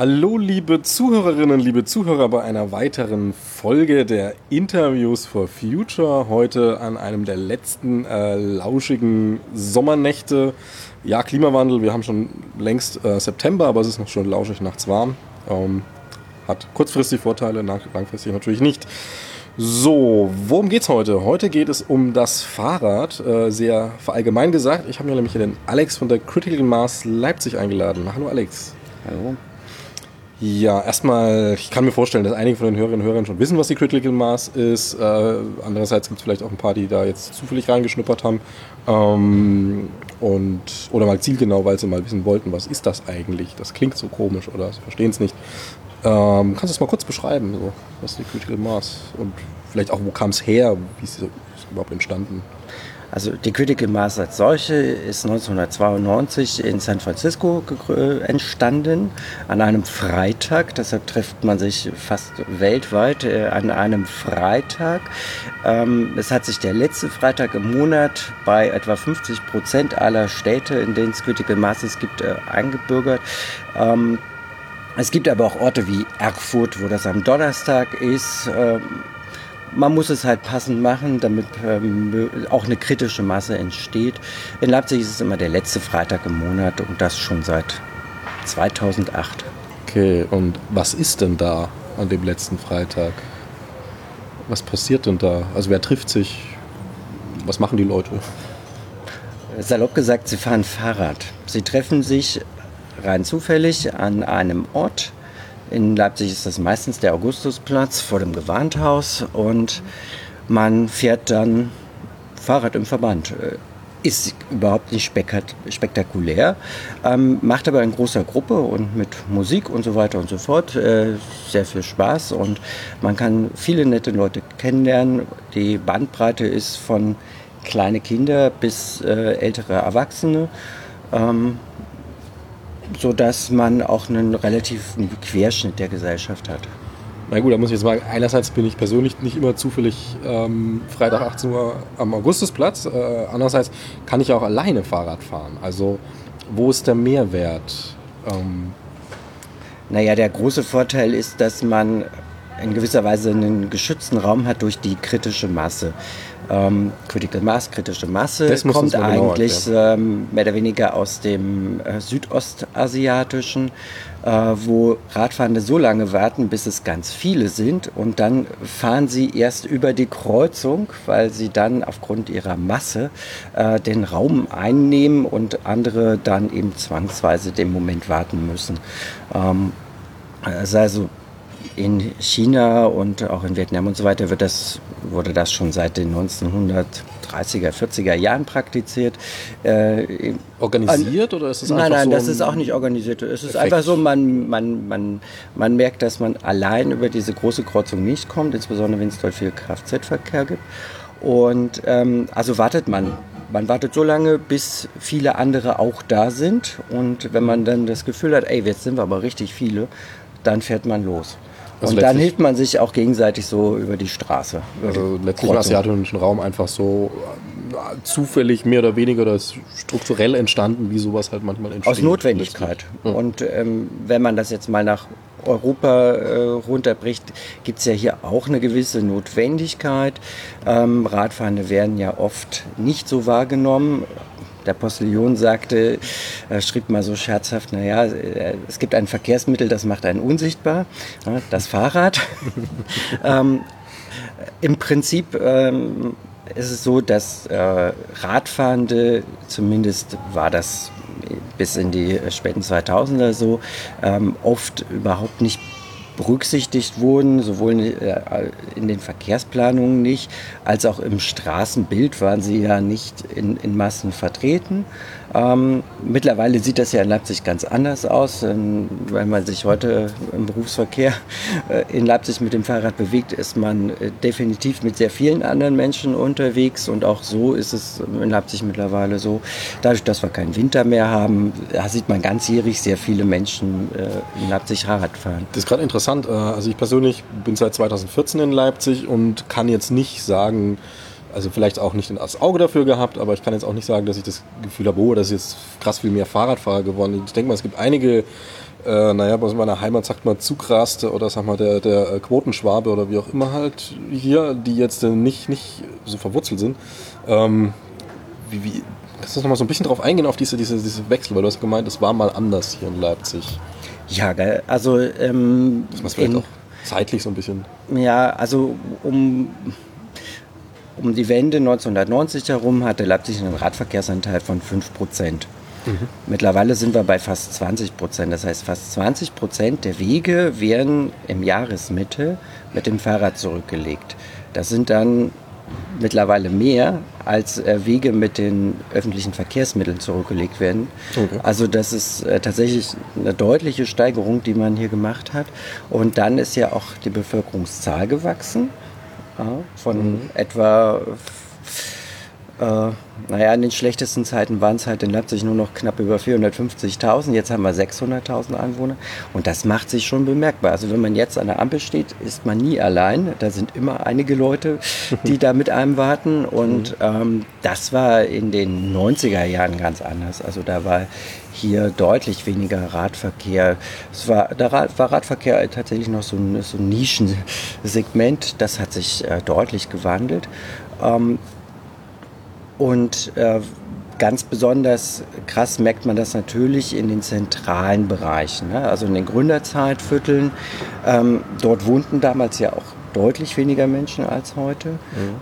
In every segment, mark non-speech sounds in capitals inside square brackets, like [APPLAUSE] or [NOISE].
Hallo liebe Zuhörerinnen, liebe Zuhörer bei einer weiteren Folge der Interviews for Future. Heute an einem der letzten äh, lauschigen Sommernächte. Ja, Klimawandel, wir haben schon längst äh, September, aber es ist noch schon lauschig nachts warm. Ähm, hat kurzfristig Vorteile, langfristig natürlich nicht. So, worum geht's heute? Heute geht es um das Fahrrad, äh, sehr verallgemein gesagt. Ich habe mir nämlich den Alex von der Critical Mass Leipzig eingeladen. Hallo Alex. Hallo. Ja, erstmal, ich kann mir vorstellen, dass einige von den Hörerinnen und Hörern schon wissen, was die Critical Mass ist. Äh, andererseits gibt es vielleicht auch ein paar, die da jetzt zufällig reingeschnuppert haben. Ähm, und, oder mal zielgenau, weil sie mal wissen wollten, was ist das eigentlich? Das klingt so komisch oder sie verstehen es nicht. Ähm, kannst du es mal kurz beschreiben, so, was ist die Critical Mass? Und vielleicht auch, wo kam es her? Wie ist es überhaupt entstanden? Also die Critical Mass als solche ist 1992 in San Francisco entstanden, an einem Freitag. Deshalb trifft man sich fast weltweit äh, an einem Freitag. Ähm, es hat sich der letzte Freitag im Monat bei etwa 50 Prozent aller Städte, in denen es Critical Masses gibt, äh, eingebürgert. Ähm, es gibt aber auch Orte wie Erfurt, wo das am Donnerstag ist. Ähm, man muss es halt passend machen, damit ähm, auch eine kritische Masse entsteht. In Leipzig ist es immer der letzte Freitag im Monat und das schon seit 2008. Okay, und was ist denn da an dem letzten Freitag? Was passiert denn da? Also wer trifft sich? Was machen die Leute? Salopp gesagt, sie fahren Fahrrad. Sie treffen sich rein zufällig an einem Ort, in Leipzig ist das meistens der Augustusplatz vor dem Gewandhaus und man fährt dann Fahrrad im Verband. Äh, ist überhaupt nicht spektakulär, ähm, macht aber in großer Gruppe und mit Musik und so weiter und so fort äh, sehr viel Spaß und man kann viele nette Leute kennenlernen. Die Bandbreite ist von kleine Kinder bis äh, ältere Erwachsene. Ähm, sodass man auch einen relativen Querschnitt der Gesellschaft hat. Na gut, da muss ich jetzt sagen, einerseits bin ich persönlich nicht immer zufällig ähm, Freitag 18 Uhr am Augustusplatz, äh, andererseits kann ich auch alleine Fahrrad fahren. Also wo ist der Mehrwert? Ähm naja, der große Vorteil ist, dass man in gewisser Weise einen geschützten Raum hat durch die kritische Masse. Ähm, Critical Mass, kritische Masse, das kommt eigentlich ähm, mehr oder weniger aus dem äh, südostasiatischen, äh, wo Radfahrende so lange warten, bis es ganz viele sind und dann fahren sie erst über die Kreuzung, weil sie dann aufgrund ihrer Masse äh, den Raum einnehmen und andere dann eben zwangsweise den Moment warten müssen. Ähm, es ist also in China und auch in Vietnam und so weiter wird das, wurde das schon seit den 1930er, 40er Jahren praktiziert. Äh, organisiert oder ist es einfach Nein, nein, so das ist auch nicht organisiert. Es ist Effekt. einfach so, man, man, man, man merkt, dass man allein über diese große Kreuzung nicht kommt, insbesondere wenn es dort viel Kfz-Verkehr gibt. Und ähm, also wartet man man wartet so lange, bis viele andere auch da sind. Und wenn man dann das Gefühl hat, ey, jetzt sind wir aber richtig viele, dann fährt man los. Also und dann hilft man sich auch gegenseitig so über die Straße. Über also die letztlich im asiatischen Raum einfach so äh, zufällig mehr oder weniger oder strukturell entstanden, wie sowas halt manchmal entsteht. Aus Notwendigkeit. Ja. Und ähm, wenn man das jetzt mal nach Europa äh, runterbricht, gibt es ja hier auch eine gewisse Notwendigkeit. Ähm, Radfahrende werden ja oft nicht so wahrgenommen, der Postillon sagte, er schrieb mal so scherzhaft, naja, es gibt ein Verkehrsmittel, das macht einen unsichtbar, das Fahrrad. [LAUGHS] ähm, Im Prinzip ähm, ist es so, dass äh, Radfahrende, zumindest war das bis in die späten 2000er so, ähm, oft überhaupt nicht berücksichtigt wurden, sowohl äh, in den Verkehrsplanungen nicht, als auch im Straßenbild waren sie ja nicht in, in Massen vertreten. Ähm, mittlerweile sieht das ja in Leipzig ganz anders aus. Wenn man sich heute im Berufsverkehr äh, in Leipzig mit dem Fahrrad bewegt, ist man äh, definitiv mit sehr vielen anderen Menschen unterwegs. Und auch so ist es in Leipzig mittlerweile so. Dadurch, dass wir keinen Winter mehr haben, sieht man ganzjährig sehr viele Menschen äh, in Leipzig Fahrrad fahren. Das ist gerade interessant. Äh, also ich persönlich bin seit 2014 in Leipzig und kann jetzt nicht sagen, also vielleicht auch nicht das Auge dafür gehabt, aber ich kann jetzt auch nicht sagen, dass ich das Gefühl habe, oh, das ist jetzt krass viel mehr Fahrradfahrer geworden. Ich denke mal, es gibt einige, äh, naja, bei meiner Heimat sagt man Zugraste oder sag mal der, der äh, Quotenschwabe oder wie auch immer halt hier, die jetzt äh, nicht, nicht so verwurzelt sind. Ähm, wie, wie, kannst du noch mal so ein bisschen drauf eingehen, auf diese, diese, diese Wechsel, weil du hast gemeint, es war mal anders hier in Leipzig. Ja, geil. Also, ähm, das vielleicht auch zeitlich so ein bisschen. Ja, also um um die Wende 1990 herum hatte Leipzig einen Radverkehrsanteil von 5 Prozent. Mhm. Mittlerweile sind wir bei fast 20 Prozent. Das heißt, fast 20 Prozent der Wege werden im Jahresmitte mit dem Fahrrad zurückgelegt. Das sind dann mittlerweile mehr, als äh, Wege mit den öffentlichen Verkehrsmitteln zurückgelegt werden. Okay. Also das ist äh, tatsächlich eine deutliche Steigerung, die man hier gemacht hat. Und dann ist ja auch die Bevölkerungszahl gewachsen von mhm. etwa, äh, naja, in den schlechtesten Zeiten waren es halt in Leipzig nur noch knapp über 450.000. Jetzt haben wir 600.000 Einwohner und das macht sich schon bemerkbar. Also wenn man jetzt an der Ampel steht, ist man nie allein. Da sind immer einige Leute, [LAUGHS] die da mit einem warten und ähm, das war in den 90er Jahren ganz anders. Also da war hier deutlich weniger Radverkehr. Es war, da war Radverkehr tatsächlich noch so ein, so ein Nischensegment. Das hat sich äh, deutlich gewandelt. Ähm, und äh, ganz besonders krass merkt man das natürlich in den zentralen Bereichen, ne? also in den Gründerzeitvierteln. Ähm, dort wohnten damals ja auch deutlich weniger Menschen als heute. Mhm.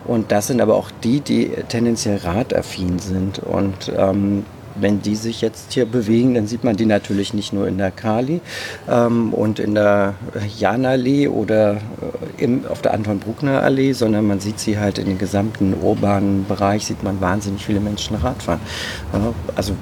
Und das sind aber auch die, die tendenziell radaffin sind. Und ähm, wenn die sich jetzt hier bewegen, dann sieht man die natürlich nicht nur in der Kali ähm, und in der Janallee oder äh, im, auf der Anton Bruckner Allee, sondern man sieht sie halt in den gesamten urbanen Bereich, sieht man wahnsinnig viele Menschen Radfahren. Ja, also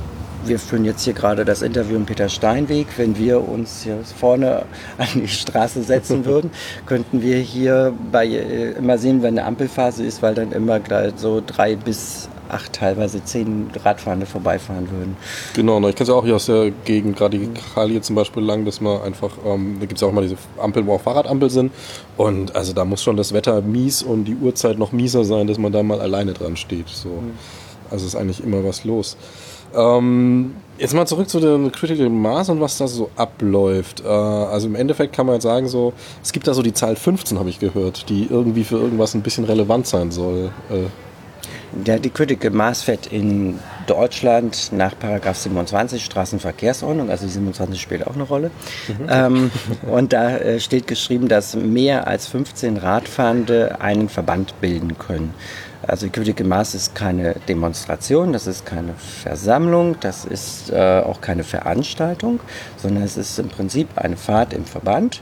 wir führen jetzt hier gerade das Interview im Peter Steinweg. Wenn wir uns hier vorne an die Straße setzen [LAUGHS] würden, könnten wir hier bei, äh, immer sehen, wenn eine Ampelphase ist, weil dann immer so drei bis acht, teilweise zehn Radfahrende vorbeifahren würden. Genau, ich kenne es ja auch hier aus der Gegend, gerade die Kalie zum Beispiel lang, dass man einfach, ähm, da gibt es auch mal diese Ampeln, wo auch Fahrradampel sind. Und also da muss schon das Wetter mies und die Uhrzeit noch mieser sein, dass man da mal alleine dran steht. So. Mhm. Also ist eigentlich immer was los. Ähm, jetzt mal zurück zu der Critical Mass und was da so abläuft. Äh, also im Endeffekt kann man jetzt sagen, so, es gibt da so die Zahl 15, habe ich gehört, die irgendwie für irgendwas ein bisschen relevant sein soll. Äh, der, die Mass fährt in Deutschland nach 27 Straßenverkehrsordnung, also die 27 spielt auch eine Rolle. Mhm. Ähm, und da äh, steht geschrieben, dass mehr als 15 Radfahrende einen Verband bilden können. Also die Critical Mass ist keine Demonstration, das ist keine Versammlung, das ist äh, auch keine Veranstaltung, sondern es ist im Prinzip eine Fahrt im Verband.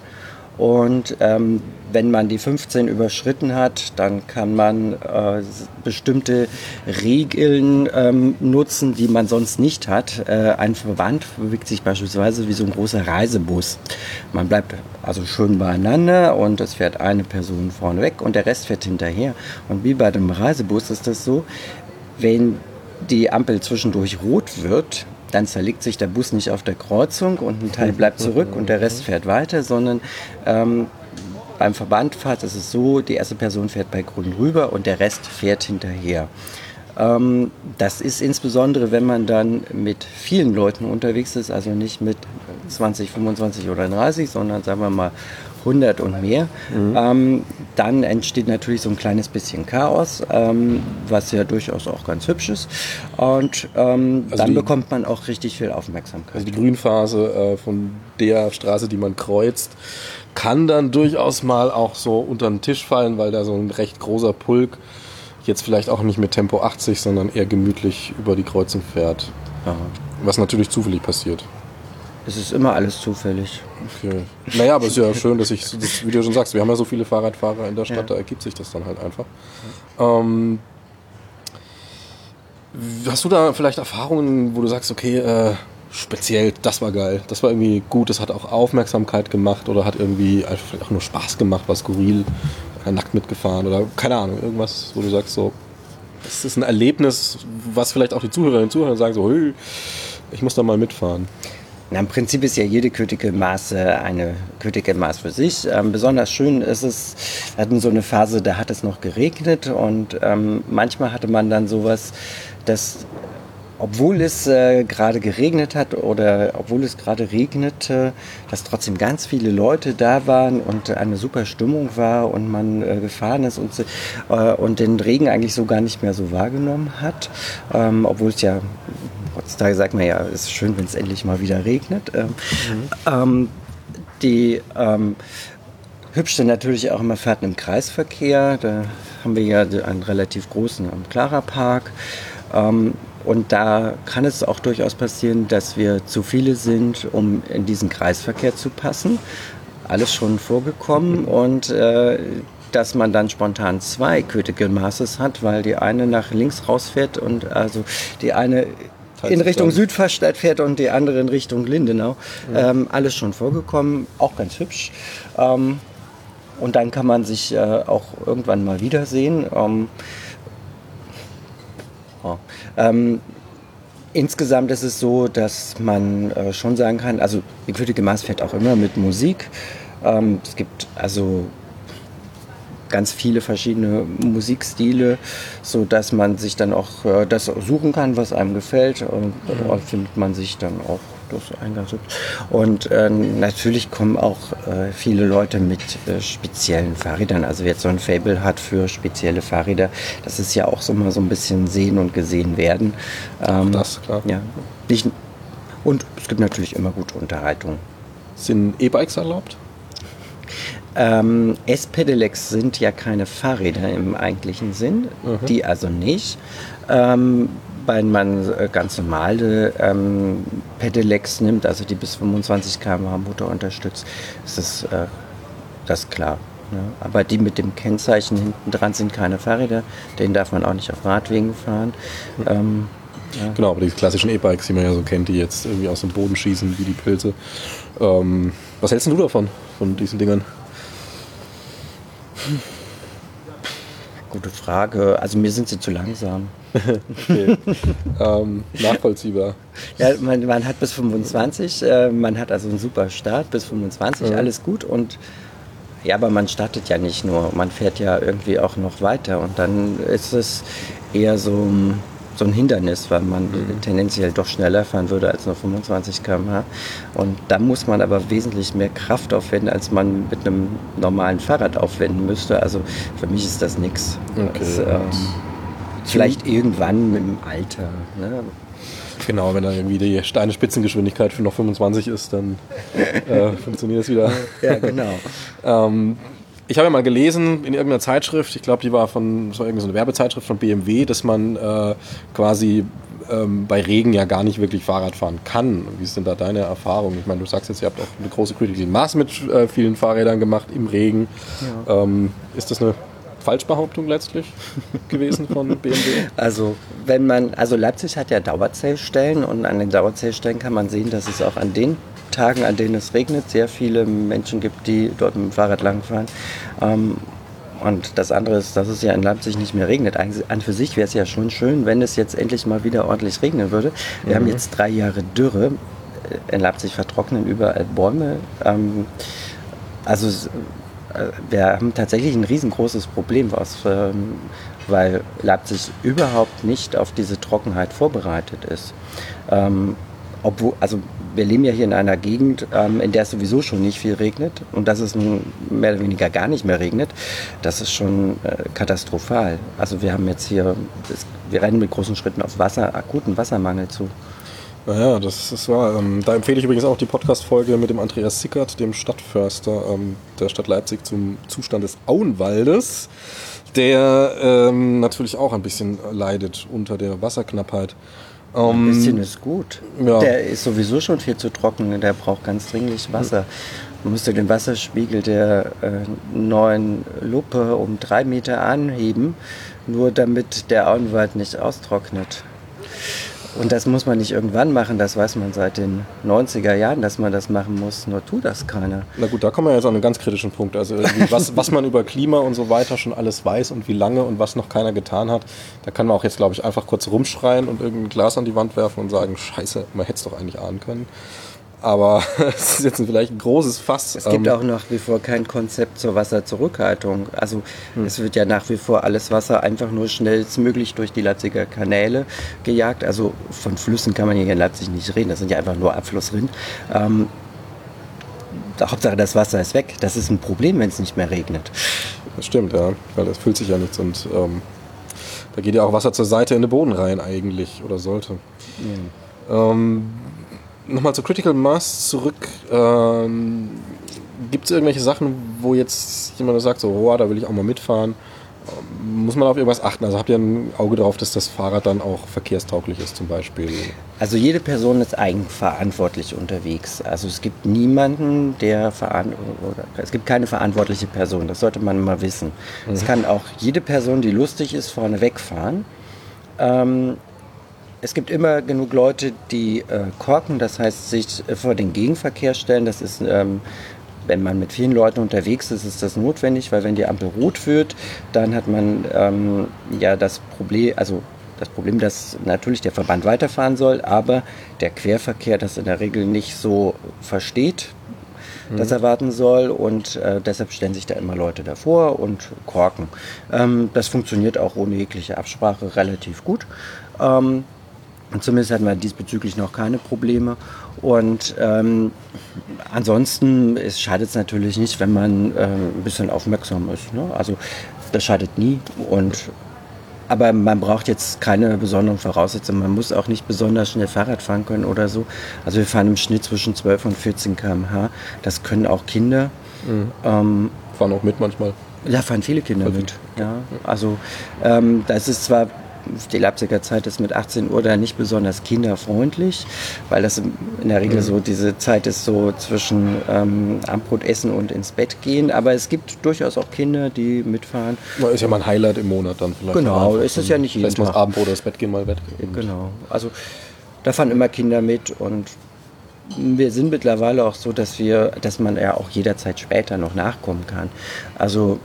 Und ähm, wenn man die 15 überschritten hat, dann kann man äh, bestimmte Regeln ähm, nutzen, die man sonst nicht hat. Äh, ein Verband bewegt sich beispielsweise wie so ein großer Reisebus. Man bleibt also schön beieinander und es fährt eine Person vorne weg und der Rest fährt hinterher. Und wie bei dem Reisebus ist das so, wenn die Ampel zwischendurch rot wird, dann zerlegt sich der Bus nicht auf der Kreuzung und ein Teil bleibt zurück und der Rest fährt weiter, sondern ähm, beim Verbandfahrt ist es so, die erste Person fährt bei Grün rüber und der Rest fährt hinterher. Ähm, das ist insbesondere, wenn man dann mit vielen Leuten unterwegs ist, also nicht mit 20, 25 oder 30, sondern sagen wir mal 100 und mehr, mhm. ähm, dann entsteht natürlich so ein kleines bisschen Chaos, ähm, was ja durchaus auch ganz hübsch ist. Und ähm, also dann die, bekommt man auch richtig viel Aufmerksamkeit. Also die Grünphase äh, von der Straße, die man kreuzt, kann dann durchaus mal auch so unter den Tisch fallen, weil da so ein recht großer Pulk jetzt vielleicht auch nicht mit Tempo 80, sondern eher gemütlich über die Kreuzung fährt. Aha. Was natürlich zufällig passiert. Es ist immer alles zufällig. Okay. Naja, aber es ist ja schön, dass ich, das, wie du schon sagst, wir haben ja so viele Fahrradfahrer in der Stadt, ja. da ergibt sich das dann halt einfach. Ähm, hast du da vielleicht Erfahrungen, wo du sagst, okay, äh, speziell, das war geil, das war irgendwie gut, das hat auch Aufmerksamkeit gemacht oder hat irgendwie einfach auch nur Spaß gemacht, war skurril, nackt mitgefahren oder keine Ahnung, irgendwas, wo du sagst so, das ist ein Erlebnis, was vielleicht auch die Zuhörerinnen und Zuhörer sagen so, ich muss da mal mitfahren. Na, Im Prinzip ist ja jede äh, eine Critical Mass für sich. Ähm, besonders schön ist es, wir hatten so eine Phase, da hat es noch geregnet und ähm, manchmal hatte man dann sowas, dass obwohl es äh, gerade geregnet hat oder obwohl es gerade regnete, dass trotzdem ganz viele Leute da waren und eine super Stimmung war und man äh, gefahren ist und, äh, und den Regen eigentlich so gar nicht mehr so wahrgenommen hat, ähm, obwohl es ja heutzutage sagt man ja, es ist schön, wenn es endlich mal wieder regnet. Ähm, mhm. ähm, die ähm, hübsch natürlich auch immer Fahrten im Kreisverkehr. Da haben wir ja einen relativ großen Clara Park. Ähm, und da kann es auch durchaus passieren, dass wir zu viele sind, um in diesen Kreisverkehr zu passen. Alles schon vorgekommen und äh, dass man dann spontan zwei Critical Masses hat, weil die eine nach links rausfährt und also die eine in Richtung Südverstadt fährt und die andere in Richtung Lindenau. Ja. Ähm, alles schon vorgekommen, auch ganz hübsch. Ähm, und dann kann man sich äh, auch irgendwann mal wiedersehen. Ähm, Oh. Ähm, insgesamt ist es so, dass man äh, schon sagen kann, also die Mass fährt auch immer mit Musik. Ähm, es gibt also ganz viele verschiedene Musikstile, so dass man sich dann auch äh, das suchen kann, was einem gefällt. Und mhm. findet man sich dann auch das Eingangs. Und äh, natürlich kommen auch äh, viele Leute mit äh, speziellen Fahrrädern. Also wer jetzt so ein Fable hat für spezielle Fahrräder, das ist ja auch so mal so ein bisschen sehen und gesehen werden. Ähm, das, klar. Ja, nicht, und es gibt natürlich immer gute Unterhaltung. Sind E-Bikes erlaubt? Ähm, S-Pedelecs sind ja keine Fahrräder im eigentlichen Sinn, mhm. die also nicht. Ähm, wenn man äh, ganz normale ähm, Pedelecs nimmt, also die bis 25 km/h Motor unterstützt, ist das, äh, das klar. Ne? Aber die mit dem Kennzeichen hinten dran sind keine Fahrräder, den darf man auch nicht auf Radwegen fahren. Mhm. Ähm, ja. Genau, aber die klassischen E-Bikes, die man ja so kennt, die jetzt irgendwie aus dem Boden schießen wie die Pilze. Ähm, was hältst du davon, von diesen Dingern? [LAUGHS] Gute Frage. Also mir sind sie zu langsam. okay. [LAUGHS] ähm, nachvollziehbar. Ja, man, man, hat bis 25, äh, man hat also einen super Start bis 25, ja. alles gut und ja, aber man startet ja nicht nur, man fährt ja irgendwie auch noch weiter und dann ist es eher so so ein Hindernis, weil man mhm. tendenziell doch schneller fahren würde als nur 25 km/h. Und da muss man aber wesentlich mehr Kraft aufwenden, als man mit einem normalen Fahrrad aufwenden müsste. Also für mich ist das nichts. Okay. äh, vielleicht irgendwann dem Alter. Ne? Genau, wenn da irgendwie die Steine-Spitzengeschwindigkeit für noch 25 ist, dann äh, [LAUGHS] funktioniert es wieder. Ja, genau. ähm, ich habe ja mal gelesen in irgendeiner Zeitschrift, ich glaube, die war von, das war irgendeine Werbezeitschrift von BMW, dass man äh, quasi ähm, bei Regen ja gar nicht wirklich Fahrrad fahren kann. Wie ist denn da deine Erfahrung? Ich meine, du sagst jetzt, ihr habt auch eine große Critical Mass mit äh, vielen Fahrrädern gemacht im Regen. Ja. Ähm, ist das eine Falschbehauptung letztlich gewesen von [LAUGHS] BMW? Also wenn man, also Leipzig hat ja Dauerzählstellen und an den Dauerzählstellen kann man sehen, dass es auch an den Tagen, an denen es regnet, sehr viele Menschen gibt, die dort mit dem Fahrrad langfahren. Ähm, und das andere ist, dass es ja in Leipzig nicht mehr regnet. An für sich wäre es ja schon schön, wenn es jetzt endlich mal wieder ordentlich regnen würde. Wir mhm. haben jetzt drei Jahre Dürre. In Leipzig vertrocknen überall Bäume. Ähm, also äh, wir haben tatsächlich ein riesengroßes Problem, was, ähm, weil Leipzig überhaupt nicht auf diese Trockenheit vorbereitet ist. Ähm, obwohl, also wir leben ja hier in einer Gegend, ähm, in der es sowieso schon nicht viel regnet und dass es nun mehr oder weniger gar nicht mehr regnet, das ist schon äh, katastrophal. Also wir haben jetzt hier, das, wir rennen mit großen Schritten auf Wasser, akuten Wassermangel zu. Naja, das ist wahr. Ähm, da empfehle ich übrigens auch die Podcast-Folge mit dem Andreas Sickert, dem Stadtförster ähm, der Stadt Leipzig zum Zustand des Auenwaldes, der ähm, natürlich auch ein bisschen leidet unter der Wasserknappheit. Um, ein bisschen ist gut. Ja. Der ist sowieso schon viel zu trocken, der braucht ganz dringlich Wasser. Man müsste den Wasserspiegel der äh, neuen Luppe um drei Meter anheben, nur damit der Auenwald nicht austrocknet. Und das muss man nicht irgendwann machen, das weiß man seit den 90er Jahren, dass man das machen muss, nur tut das keiner. Na gut, da kommen wir jetzt an einen ganz kritischen Punkt. Also [LAUGHS] was, was man über Klima und so weiter schon alles weiß und wie lange und was noch keiner getan hat, da kann man auch jetzt, glaube ich, einfach kurz rumschreien und irgendein Glas an die Wand werfen und sagen, scheiße, man hätte es doch eigentlich ahnen können. Aber [LAUGHS] es ist jetzt vielleicht ein großes Fass. Es gibt ähm, auch nach wie vor kein Konzept zur Wasserzurückhaltung. Also hm. es wird ja nach wie vor alles Wasser einfach nur schnellstmöglich durch die Leipziger Kanäle gejagt. Also von Flüssen kann man hier in Leipzig nicht reden. Das sind ja einfach nur Abflussrinnen. Ähm, Hauptsache das Wasser ist weg. Das ist ein Problem, wenn es nicht mehr regnet. Das stimmt, ja. Weil das füllt sich ja nichts und ähm, da geht ja auch Wasser zur Seite in den Boden rein eigentlich oder sollte. Ja. Ähm, Nochmal zu Critical Mass zurück. Ähm, Gibt es irgendwelche Sachen, wo jetzt jemand sagt, so, oh, da will ich auch mal mitfahren? Muss man auf irgendwas achten? Also habt ihr ein Auge darauf, dass das Fahrrad dann auch verkehrstauglich ist zum Beispiel? Also jede Person ist eigenverantwortlich unterwegs. Also es gibt niemanden, der oder es gibt keine verantwortliche Person. Das sollte man mal wissen. Mhm. Es kann auch jede Person, die lustig ist, vorne wegfahren. Ähm, es gibt immer genug Leute, die äh, korken, das heißt sich äh, vor den Gegenverkehr stellen. Das ist, ähm, wenn man mit vielen Leuten unterwegs ist, ist das notwendig, weil wenn die Ampel rot wird, dann hat man ähm, ja das Problem, also das Problem, dass natürlich der Verband weiterfahren soll, aber der Querverkehr das in der Regel nicht so versteht, mhm. das erwarten soll und äh, deshalb stellen sich da immer Leute davor und korken. Ähm, das funktioniert auch ohne jegliche Absprache relativ gut. Ähm, zumindest hatten wir diesbezüglich noch keine Probleme. Und ähm, ansonsten schadet es natürlich nicht, wenn man äh, ein bisschen aufmerksam ist. Ne? Also das schadet nie. Und aber man braucht jetzt keine besonderen Voraussetzungen. Man muss auch nicht besonders schnell Fahrrad fahren können oder so. Also wir fahren im Schnitt zwischen 12 und 14 km/h. Das können auch Kinder. Mhm. Ähm, fahren auch mit manchmal. Ja, fahren viele Kinder mit. Ja, also ähm, das ist zwar die Leipziger Zeit ist mit 18 Uhr da nicht besonders kinderfreundlich, weil das in der Regel mhm. so diese Zeit ist so zwischen ähm, Abendbrot essen und ins Bett gehen. Aber es gibt durchaus auch Kinder, die mitfahren. Na, ist ja mal ein Highlight im Monat dann vielleicht. Genau, ist es ja nicht jeden Tag. Abendbrot oder das Bett gehen, mal gehen. Genau, also da fahren immer Kinder mit und wir sind mittlerweile auch so, dass wir, dass man ja auch jederzeit später noch nachkommen kann. Also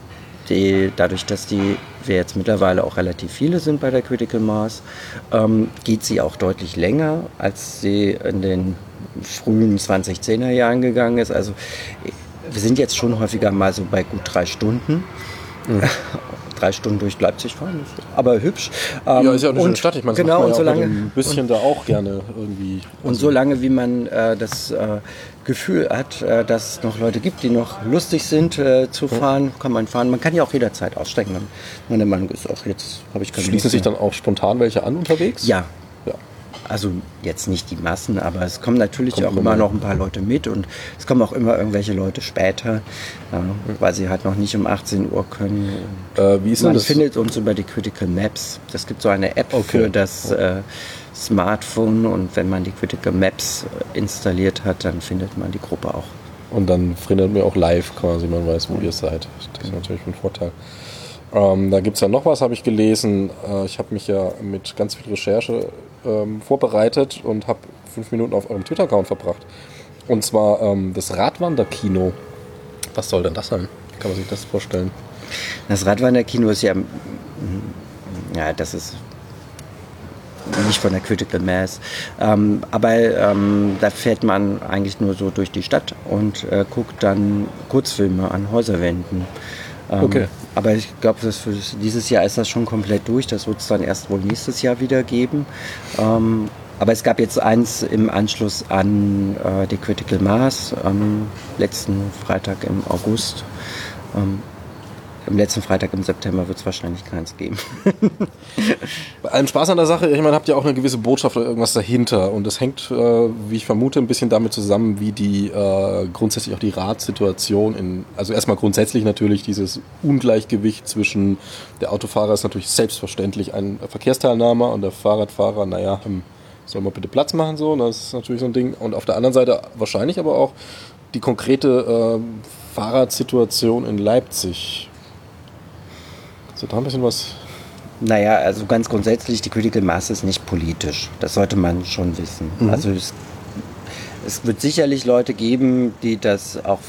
die, dadurch, dass die wir jetzt mittlerweile auch relativ viele sind bei der Critical Mass, ähm, geht sie auch deutlich länger, als sie in den frühen 2010er Jahren gegangen ist. Also wir sind jetzt schon häufiger mal so bei gut drei Stunden. Mhm. [LAUGHS] drei Stunden durch Leipzig fahren. Aber hübsch. Ähm, ja, ist ja auch eine schöne Stadt. Ich meine, genau, und ja so lange, ein bisschen und, da auch gerne irgendwie. Und also so lange, wie man äh, das äh, Gefühl hat, äh, dass es noch Leute gibt, die noch lustig sind äh, zu fahren, kann man fahren. Man kann ja auch jederzeit aussteigen. Meine Meinung ist auch jetzt, habe ich keine Schließen sich dann auch spontan welche an unterwegs? Ja, also jetzt nicht die Massen, aber es kommen natürlich kommt auch immer noch ein paar Leute mit und es kommen auch immer irgendwelche Leute später, ja, weil sie halt noch nicht um 18 Uhr können. Äh, wie ist Man das? findet uns über die Critical Maps. Das gibt so eine App okay. für das äh, Smartphone und wenn man die Critical Maps installiert hat, dann findet man die Gruppe auch. Und dann findet man auch live quasi, man weiß, wo ihr seid. Das ist natürlich ein Vorteil. Ähm, da gibt es ja noch was, habe ich gelesen. Äh, ich habe mich ja mit ganz viel Recherche ähm, vorbereitet und habe fünf Minuten auf eurem Twitter-Account verbracht. Und zwar ähm, das Radwanderkino. Was soll denn das sein? Kann man sich das vorstellen? Das Radwanderkino ist ja, ja, das ist nicht von der Critical Mass. Ähm, aber ähm, da fährt man eigentlich nur so durch die Stadt und äh, guckt dann Kurzfilme an Häuserwänden. Ähm, okay. Aber ich glaube, dieses Jahr ist das schon komplett durch. Das wird es dann erst wohl nächstes Jahr wieder geben. Ähm, aber es gab jetzt eins im Anschluss an äh, die Critical Mass am letzten Freitag im August. Ähm, im letzten Freitag im September wird es wahrscheinlich keins geben. [LAUGHS] Bei allem Spaß an der Sache, ich meine, habt ihr auch eine gewisse Botschaft oder irgendwas dahinter. Und das hängt, äh, wie ich vermute, ein bisschen damit zusammen, wie die äh, grundsätzlich auch die Ratssituation in, also erstmal grundsätzlich natürlich dieses Ungleichgewicht zwischen der Autofahrer ist natürlich selbstverständlich ein Verkehrsteilnehmer und der Fahrradfahrer, naja, hm, soll man bitte Platz machen so, das ist natürlich so ein Ding. Und auf der anderen Seite wahrscheinlich aber auch die konkrete äh, Fahrradsituation in Leipzig so, da ein bisschen was. Naja, also ganz grundsätzlich, die Critical Mass ist nicht politisch. Das sollte man schon wissen. Mhm. Also es, es, wird sicherlich Leute geben, die das auch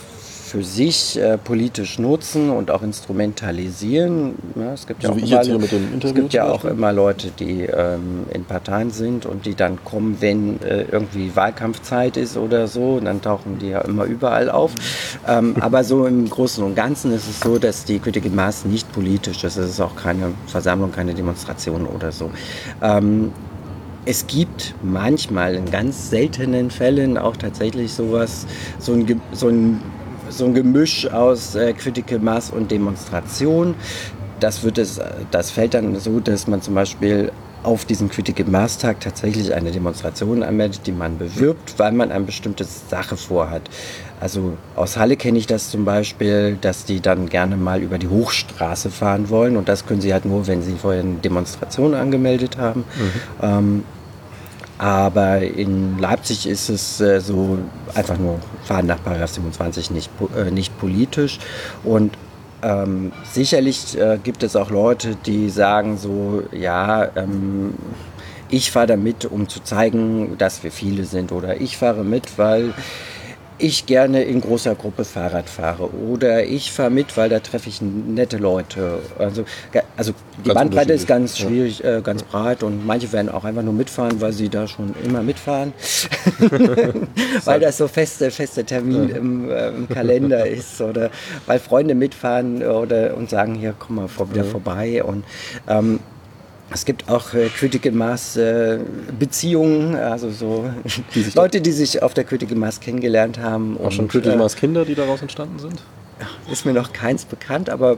für sich äh, politisch nutzen und auch instrumentalisieren. Ja, es gibt, ja, So auch wie jetzt immer, es gibt ja auch immer Leute, die ähm, in Parteien sind und die dann kommen, wenn äh, irgendwie Wahlkampfzeit ist oder so. Und dann tauchen die ja immer überall auf. Ähm, [LAUGHS] aber so im Großen und Ganzen ist es so, dass die Critical Mass nicht politisch ist. Es ist auch keine Versammlung, keine Demonstration oder so. Ähm, es gibt manchmal in ganz seltenen Fällen auch tatsächlich sowas, so ein, so ein, so ein Gemisch aus äh, Critical Mass und Demonstration. Das, wird es, das fällt dann so, dass man zum Beispiel auf diesen Critical Mass Tag tatsächlich eine Demonstration anmeldet, die man bewirbt, weil man eine bestimmte Sache vorhat. Also aus Halle kenne ich das zum Beispiel, dass die dann gerne mal über die Hochstraße fahren wollen und das können sie halt nur, wenn sie vorher eine Demonstration angemeldet haben. Ähm, aber in Leipzig ist es äh, so einfach nur fahren nach Paragraph 27 nicht, äh, nicht politisch. Und ähm, sicherlich äh, gibt es auch Leute, die sagen so, ja, ähm, ich fahre da mit, um zu zeigen, dass wir viele sind. Oder ich fahre mit, weil ich gerne in großer Gruppe Fahrrad fahre. Oder ich fahre mit, weil da treffe ich nette Leute. Also, also die Ganz Bandbreite ist ganz schwierig, äh, ganz breit. Und manche werden auch einfach nur mitfahren, weil sie da schon immer mitfahren. [LAUGHS] weil das so feste, feste Termin im, äh, im Kalender [LAUGHS] ist. Oder weil Freunde mitfahren oder und sagen, hier, komm mal vor, wieder vorbei. Und ähm, es gibt auch äh, Critical Mass äh, Beziehungen, also so Die [LAUGHS] Leute, die sich auf der Critical Mass kennengelernt haben. Auch schon und, Critical äh, Mass Kinder, die daraus entstanden sind? Ist mir noch keins bekannt, aber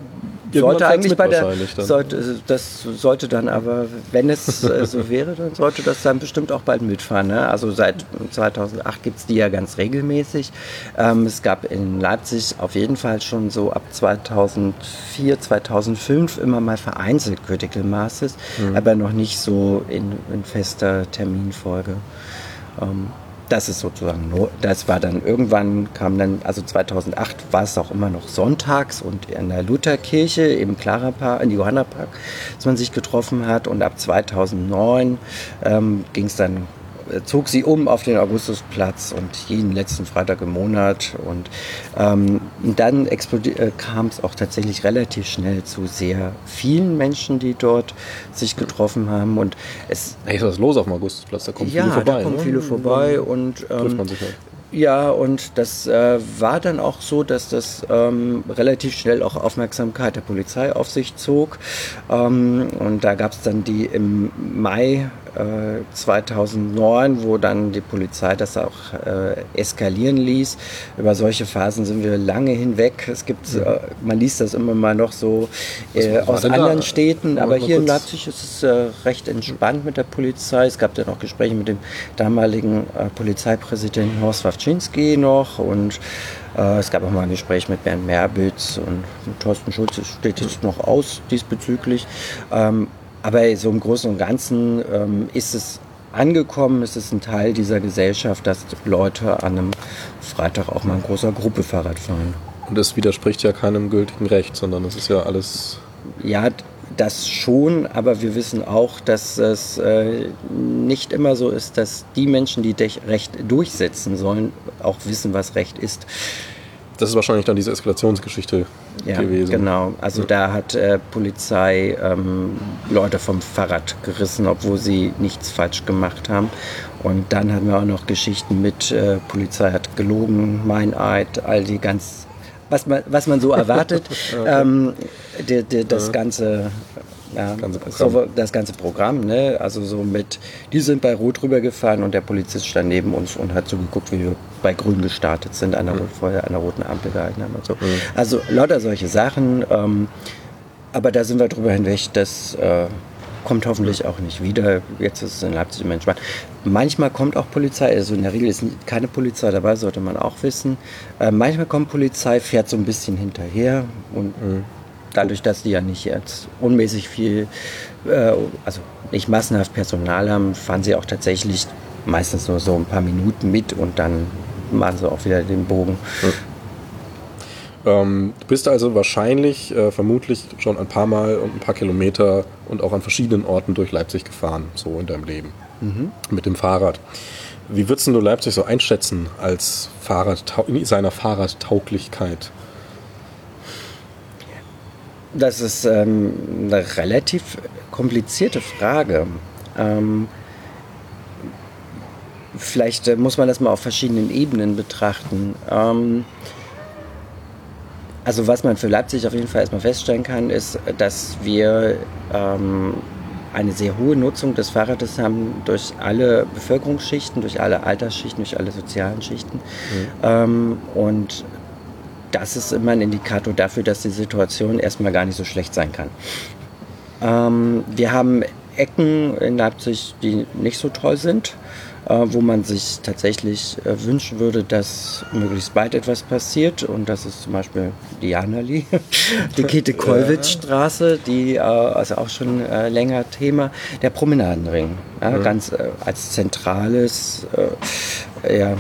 Irgendwann sollte eigentlich bei der sollte, das sollte dann aber, wenn es äh, [LAUGHS] so wäre, dann sollte das dann bestimmt auch bald mitfahren. Ne? Also seit 2008 gibt es die ja ganz regelmäßig. Ähm, es gab in Leipzig auf jeden Fall schon so ab 2004, 2005 immer mal vereinzelt Critical Masses, Mhm. aber noch nicht so in, in fester Terminfolge. Ähm, das ist sozusagen das war dann irgendwann kam dann, also 2008 war es auch immer noch sonntags und in der Lutherkirche im Clara Park, in Johanna-Park, dass man sich getroffen hat und ab 2009 ähm, ging es dann zog sie um auf den Augustusplatz und jeden letzten Freitag im Monat und ähm, dann äh, kam es auch tatsächlich relativ schnell zu sehr vielen Menschen, die dort sich getroffen haben und es Ey, ist was los auf dem Augustusplatz? Da kommen ja, viele vorbei. da kommen ne? viele vorbei und Trifft ähm, man sich halt. ja, und das äh, war dann auch so, dass das ähm, relativ schnell auch Aufmerksamkeit der Polizei auf sich zog. Ähm, und da gab es dann die im Mai äh, 2009, wo dann die Polizei das auch äh, eskalieren ließ. Über solche Phasen sind wir lange hinweg. Es gibt, äh, man liest das immer mal noch so äh, aus denn da? anderen Städten, aber hier in Leipzig ist es äh, recht entspannt mit der Polizei. Es gab dann auch Gespräche mit dem damaligen äh, Polizeipräsidenten Horst Wawczynski noch und äh, es gab auch mal ein Gespräch mit Bernd Merbitz und Thorsten Schulze steht jetzt noch aus diesbezüglich. Ähm, aber so im Großen und Ganzen ähm, ist es angekommen, ist es ein Teil dieser Gesellschaft, dass Leute an einem Freitag auch mal in großer Gruppe Fahrrad fahren. Und das widerspricht ja keinem gültigen Recht, sondern es ist ja alles. Ja, das schon, aber wir wissen auch, dass es äh, nicht immer so ist, dass die Menschen, die Recht durchsetzen sollen, auch wissen, was Recht ist. Das ist wahrscheinlich dann diese Eskalationsgeschichte Ja, gewesen. genau. Also da hat äh, Polizei ähm, Leute vom Fahrrad gerissen, obwohl sie nichts falsch gemacht haben. Und dann hatten wir auch noch Geschichten mit äh, Polizei hat gelogen, Meineid, all die ganz, was man, was man so erwartet. [LAUGHS] ähm, die, die, das ganze ja, Ganze so, das ganze Programm, ne? Also so mit, die sind bei Rot rübergefahren und der Polizist stand neben uns und hat so geguckt, wie wir bei Grün gestartet sind, an der, Rot- vorher an der roten Ampel gehalten haben und so. Also lauter solche Sachen. Ähm, aber da sind wir drüber hinweg, das äh, kommt hoffentlich auch nicht wieder. Jetzt ist es in Leipzig immer entspannt. Manchmal kommt auch Polizei, also in der Regel ist keine Polizei dabei, sollte man auch wissen. Äh, manchmal kommt Polizei, fährt so ein bisschen hinterher und dadurch, dass die ja nicht jetzt unmäßig viel, äh, also nicht massenhaft Personal haben, fahren sie auch tatsächlich meistens nur so ein paar Minuten mit und dann machen sie auch wieder den Bogen. Ähm, du bist also wahrscheinlich, äh, vermutlich schon ein paar Mal und ein paar Kilometer und auch an verschiedenen Orten durch Leipzig gefahren, so in deinem Leben. Mhm. Mit dem Fahrrad. Wie würdest du Leipzig so einschätzen als Fahrrad, in seiner Fahrradtauglichkeit? Das ist ähm, eine relativ komplizierte Frage. Ähm, vielleicht äh, muss man das mal auf verschiedenen Ebenen betrachten. Ähm, also was man für Leipzig auf jeden Fall erstmal feststellen kann, ist, dass wir ähm, eine sehr hohe Nutzung des Fahrrades haben durch alle Bevölkerungsschichten, durch alle Altersschichten, durch alle sozialen Schichten. Mhm. Ähm, und das ist immer ein Indikator dafür, dass die Situation erstmal gar nicht so schlecht sein kann. Ähm, wir haben Ecken in Leipzig, die nicht so toll sind. Äh, wo man sich tatsächlich äh, wünschen würde, dass möglichst bald etwas passiert. Und das ist zum Beispiel die Janali, [LAUGHS] die Käthe-Kollwitz-Straße, die äh, also auch schon länger Thema, der Promenadenring. Ja, mhm. Ganz als zentrales ja,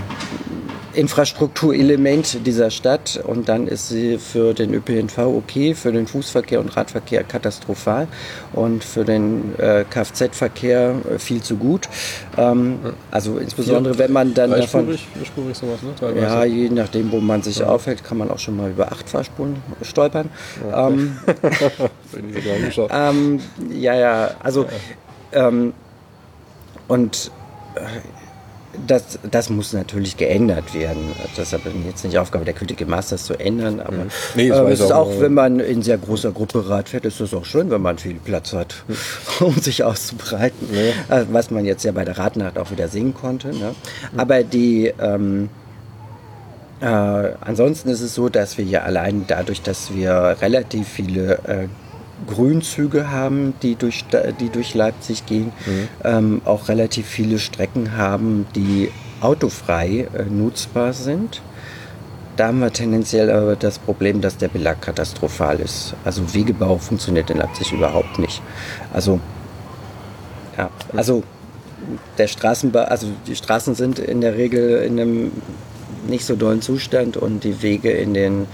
Infrastrukturelement dieser Stadt und dann ist sie für den ÖPNV okay, für den Fußverkehr und Radverkehr katastrophal und für den äh, Kfz-Verkehr äh, viel zu gut. Ähm, also insbesondere wenn man dann davon... Vierspurig sowas, ne? Teilweise. Ja, je nachdem, wo man sich ja. aufhält, kann man auch schon mal über acht Fahrspuren stolpern. Ja, ähm, [LAUGHS] ähm, ja, ja, also ähm, und äh, das, das muss natürlich geändert werden. Das ist jetzt nicht Aufgabe der Critical Masters zu ändern, aber mhm. nee, äh, es ist auch, auch, wenn man in sehr großer Gruppe Rad fährt, ist es auch schön, wenn man viel Platz hat, mhm. um sich auszubreiten. Nee. Äh, was man jetzt ja bei der Radnacht auch wieder sehen konnte. Ne? Mhm. Aber die ähm, äh, ansonsten ist es so, dass wir hier allein dadurch, dass wir relativ viele äh, Grünzüge haben, die durch, die durch Leipzig gehen, mhm. ähm, auch relativ viele Strecken haben, die autofrei äh, nutzbar sind. Da haben wir tendenziell aber das Problem, dass der Belag katastrophal ist. Also Wegebau funktioniert in Leipzig überhaupt nicht. Also, ja, also der Straßenbau, also die Straßen sind in der Regel in einem nicht so dollen Zustand und die Wege in den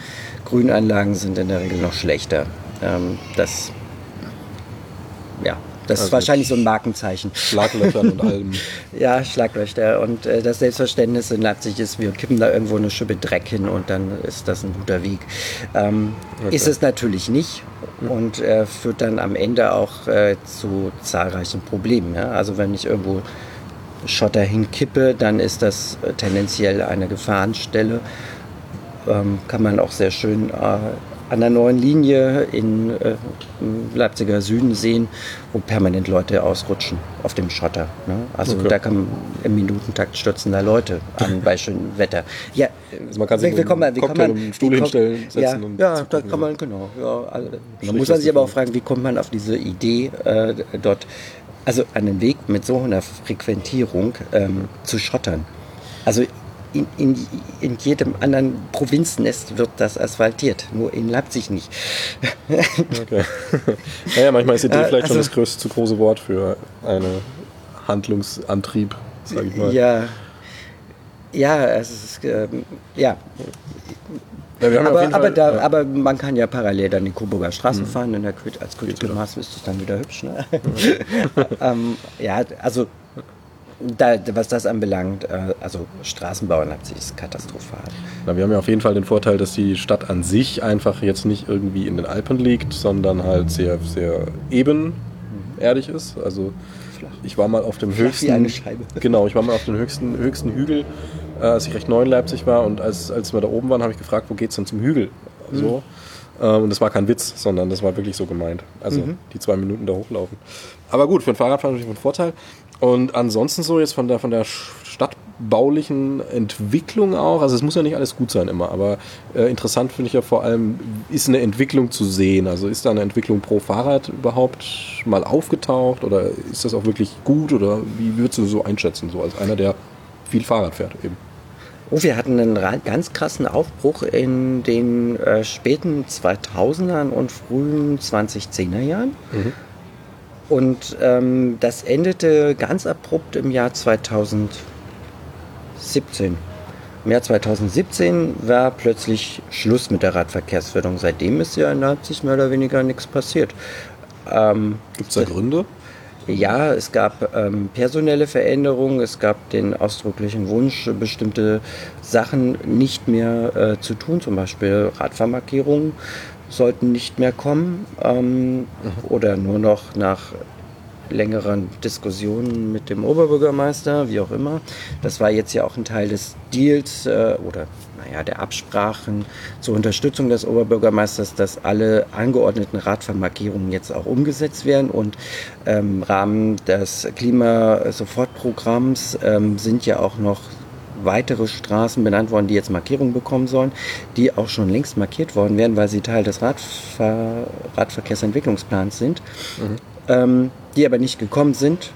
Grünanlagen sind in der Regel noch schlechter. Ähm, das, ja, das also ist wahrscheinlich so ein Markenzeichen. Schlaglöchern und [LAUGHS] allem. ja, Schlaglöcher. Und äh, das Selbstverständnis in Leipzig ist, wir kippen da irgendwo eine Schippe Dreck hin und dann ist das ein guter Weg. Ähm, okay. Ist es natürlich nicht und äh, führt dann am Ende auch äh, zu zahlreichen Problemen. Ja? Also wenn ich irgendwo Schotter hinkippe, dann ist das äh, tendenziell eine Gefahrenstelle. Ähm, kann man auch sehr schön äh, an der neuen Linie in, äh, im Leipziger Süden sehen, wo permanent Leute ausrutschen auf dem Schotter. Ne? Also okay. da kann im Minutentakt stürzen da Leute an [LAUGHS] bei schönem Wetter. Ja, also man kann sich wir, wir kommen, wie kommt man, einen Stuhl hinstellen, setzen ja, ja da kann man genau. Ja, also, man muss man sich aber auch fragen, wie kommt man auf diese Idee äh, dort, also einen Weg mit so einer Frequentierung ähm, zu schottern. Also in, in, in jedem anderen Provinznest wird das asphaltiert, nur in Leipzig nicht. okay. [LAUGHS] Naja, manchmal ist Idee äh, vielleicht also, schon das größte, zu große Wort für einen Handlungsantrieb, sage ich mal. Ja, ja, es ist, ähm, ja. ja aber, aber, Fall, da, ja. aber, man kann ja parallel dann die Coburger Straße mhm. fahren, in der, als Mass ist es dann wieder hübsch. Ne? [LAUGHS] ähm, ja, also da, was das anbelangt, äh, also Straßenbau in Leipzig ist katastrophal. Na, wir haben ja auf jeden Fall den Vorteil, dass die Stadt an sich einfach jetzt nicht irgendwie in den Alpen liegt, sondern halt sehr, sehr ebenerdig ist. Also ich war mal auf dem höchsten. Wie eine Scheibe. [LAUGHS] Genau, ich war mal auf dem höchsten, höchsten Hügel, äh, als ich recht neu in Leipzig war und als, als wir da oben waren, habe ich gefragt, wo geht es denn zum Hügel? So. Mhm. Äh, und das war kein Witz, sondern das war wirklich so gemeint. Also mhm. die zwei Minuten da hochlaufen. Aber gut, für ein Fahrradfahrer natürlich ein Vorteil. Und ansonsten so jetzt von der, von der stadtbaulichen Entwicklung auch, also es muss ja nicht alles gut sein immer, aber äh, interessant finde ich ja vor allem, ist eine Entwicklung zu sehen. Also ist da eine Entwicklung pro Fahrrad überhaupt mal aufgetaucht oder ist das auch wirklich gut oder wie würdest du so einschätzen, so als einer, der viel Fahrrad fährt eben? Oh, wir hatten einen ganz krassen Aufbruch in den äh, späten 2000ern und frühen 2010er Jahren. Mhm. Und ähm, das endete ganz abrupt im Jahr 2017 Im Jahr 2017 war plötzlich Schluss mit der Radverkehrsförderung. Seitdem ist ja in Leipzig mehr oder weniger nichts passiert. Ähm, Gibt es da Gründe? Ja, es gab ähm, personelle Veränderungen, es gab den ausdrücklichen Wunsch, bestimmte Sachen nicht mehr äh, zu tun, zum Beispiel Radfahrmarkierungen sollten nicht mehr kommen ähm, mhm. oder nur noch nach längeren Diskussionen mit dem Oberbürgermeister, wie auch immer. Das war jetzt ja auch ein Teil des Deals äh, oder naja, der Absprachen zur Unterstützung des Oberbürgermeisters, dass alle angeordneten Radvermarkierungen jetzt auch umgesetzt werden. Und ähm, im Rahmen des Klimasofortprogramms ähm, sind ja auch noch weitere Straßen benannt worden, die jetzt Markierungen bekommen sollen, die auch schon längst markiert worden wären, weil sie Teil des Radver Radverkehrsentwicklungsplans sind. Mhm. Ähm, die aber nicht gekommen sind,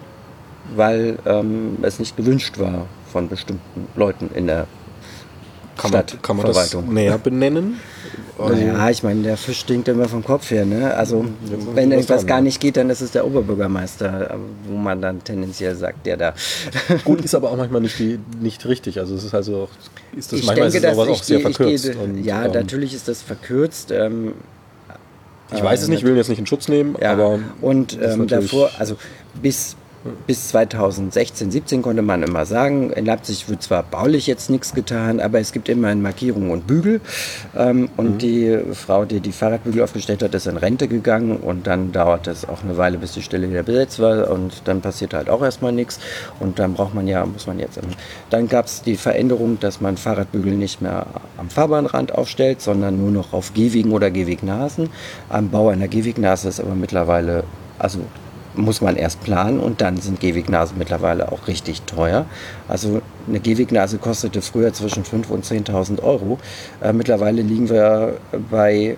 weil ähm, es nicht gewünscht war von bestimmten Leuten in der kann man, kann man das näher benennen? Also ja, ich meine, der Fisch stinkt immer vom Kopf her. Ne? Also, wenn irgendwas gar nicht geht, dann ist es der Oberbürgermeister, wo man dann tendenziell sagt, der da. Gut, [LAUGHS] ist aber auch manchmal nicht, die, nicht richtig. Also, es ist also, ist das ich manchmal denke, ist sowas auch sehr verkürzt. Gehe, und, ja, ähm, natürlich ist das verkürzt. Ähm, ich weiß es nicht, will ihn jetzt nicht in Schutz nehmen, ja. aber. Und ähm, davor, also bis bis 2016, 17 konnte man immer sagen, in Leipzig wird zwar baulich jetzt nichts getan, aber es gibt immerhin Markierungen und Bügel. Ähm, und mhm. die Frau, die die Fahrradbügel aufgestellt hat, ist in Rente gegangen und dann dauert es auch eine Weile, bis die Stelle wieder besetzt war und dann passiert halt auch erstmal nichts. Und dann braucht man ja, muss man jetzt. Dann gab es die Veränderung, dass man Fahrradbügel nicht mehr am Fahrbahnrand aufstellt, sondern nur noch auf Gehwegen oder Gehwegnasen. Am Bau einer Gehwegnase ist aber mittlerweile also muss man erst planen und dann sind Gehwegnasen mittlerweile auch richtig teuer. Also eine Gehwegnase kostete früher zwischen 5.000 und 10.000 Euro. Äh, mittlerweile liegen wir bei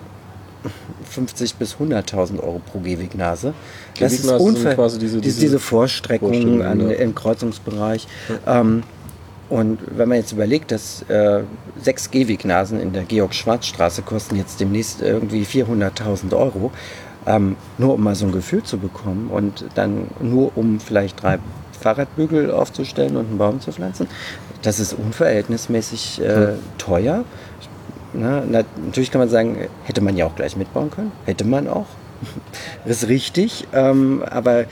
50 bis 100.000 Euro pro Gehwegnase. Das ist unver quasi diese, diese, diese Vorstreckung an, ja. im Kreuzungsbereich. Ja. Ähm, und wenn man jetzt überlegt, dass äh, sechs Gehwegnasen in der Georg-Schwarz-Straße kosten jetzt demnächst irgendwie 400.000 Euro, ähm, nur um mal so ein Gefühl zu bekommen und dann nur um vielleicht drei Fahrradbügel aufzustellen und einen Baum zu pflanzen, das ist unverhältnismäßig äh, teuer. Na, natürlich kann man sagen, hätte man ja auch gleich mitbauen können, hätte man auch. das [LAUGHS] ist richtig, ähm, aber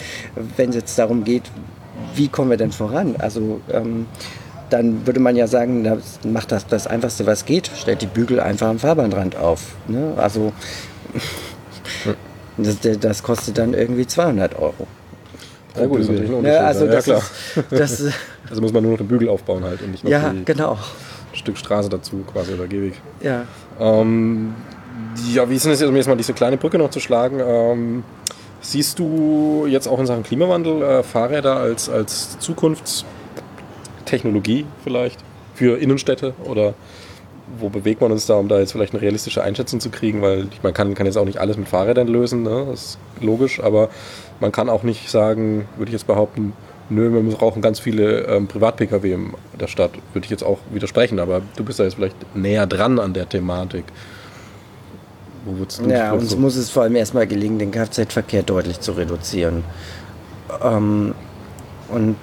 wenn es jetzt darum geht, wie kommen wir denn voran? Also ähm, dann würde man ja sagen, das macht das das Einfachste, was geht, stellt die Bügel einfach am Fahrbahnrand auf. Ne? Also [LAUGHS] das, das kostet dann irgendwie 200 Euro. Ja, gut, das ist natürlich. Ja, also, das ja, Ist, das [LAUGHS] also muss man nur noch den Bügel aufbauen halt und nicht noch ja, genau. ein Stück Straße dazu quasi oder Gehweg. Ja. Ähm, ja, wie ist denn das jetzt, um jetzt mal diese kleine Brücke noch zu schlagen? Ähm, siehst du jetzt auch in Sachen Klimawandel äh, Fahrräder als, als Zukunftstechnologie vielleicht für Innenstädte oder wo bewegt man uns da, um da jetzt vielleicht eine realistische Einschätzung zu kriegen, weil man kann, kann jetzt auch nicht alles mit Fahrrädern lösen, ne? das ist logisch, aber man kann auch nicht sagen, würde ich jetzt behaupten, nö, wir brauchen ganz viele ähm, Privat-Pkw in der Stadt, würde ich jetzt auch widersprechen, aber du bist da jetzt vielleicht näher dran an der Thematik. Wo du ja, uns so? muss es vor allem erstmal gelingen, den Kfz-Verkehr deutlich zu reduzieren. Ähm, und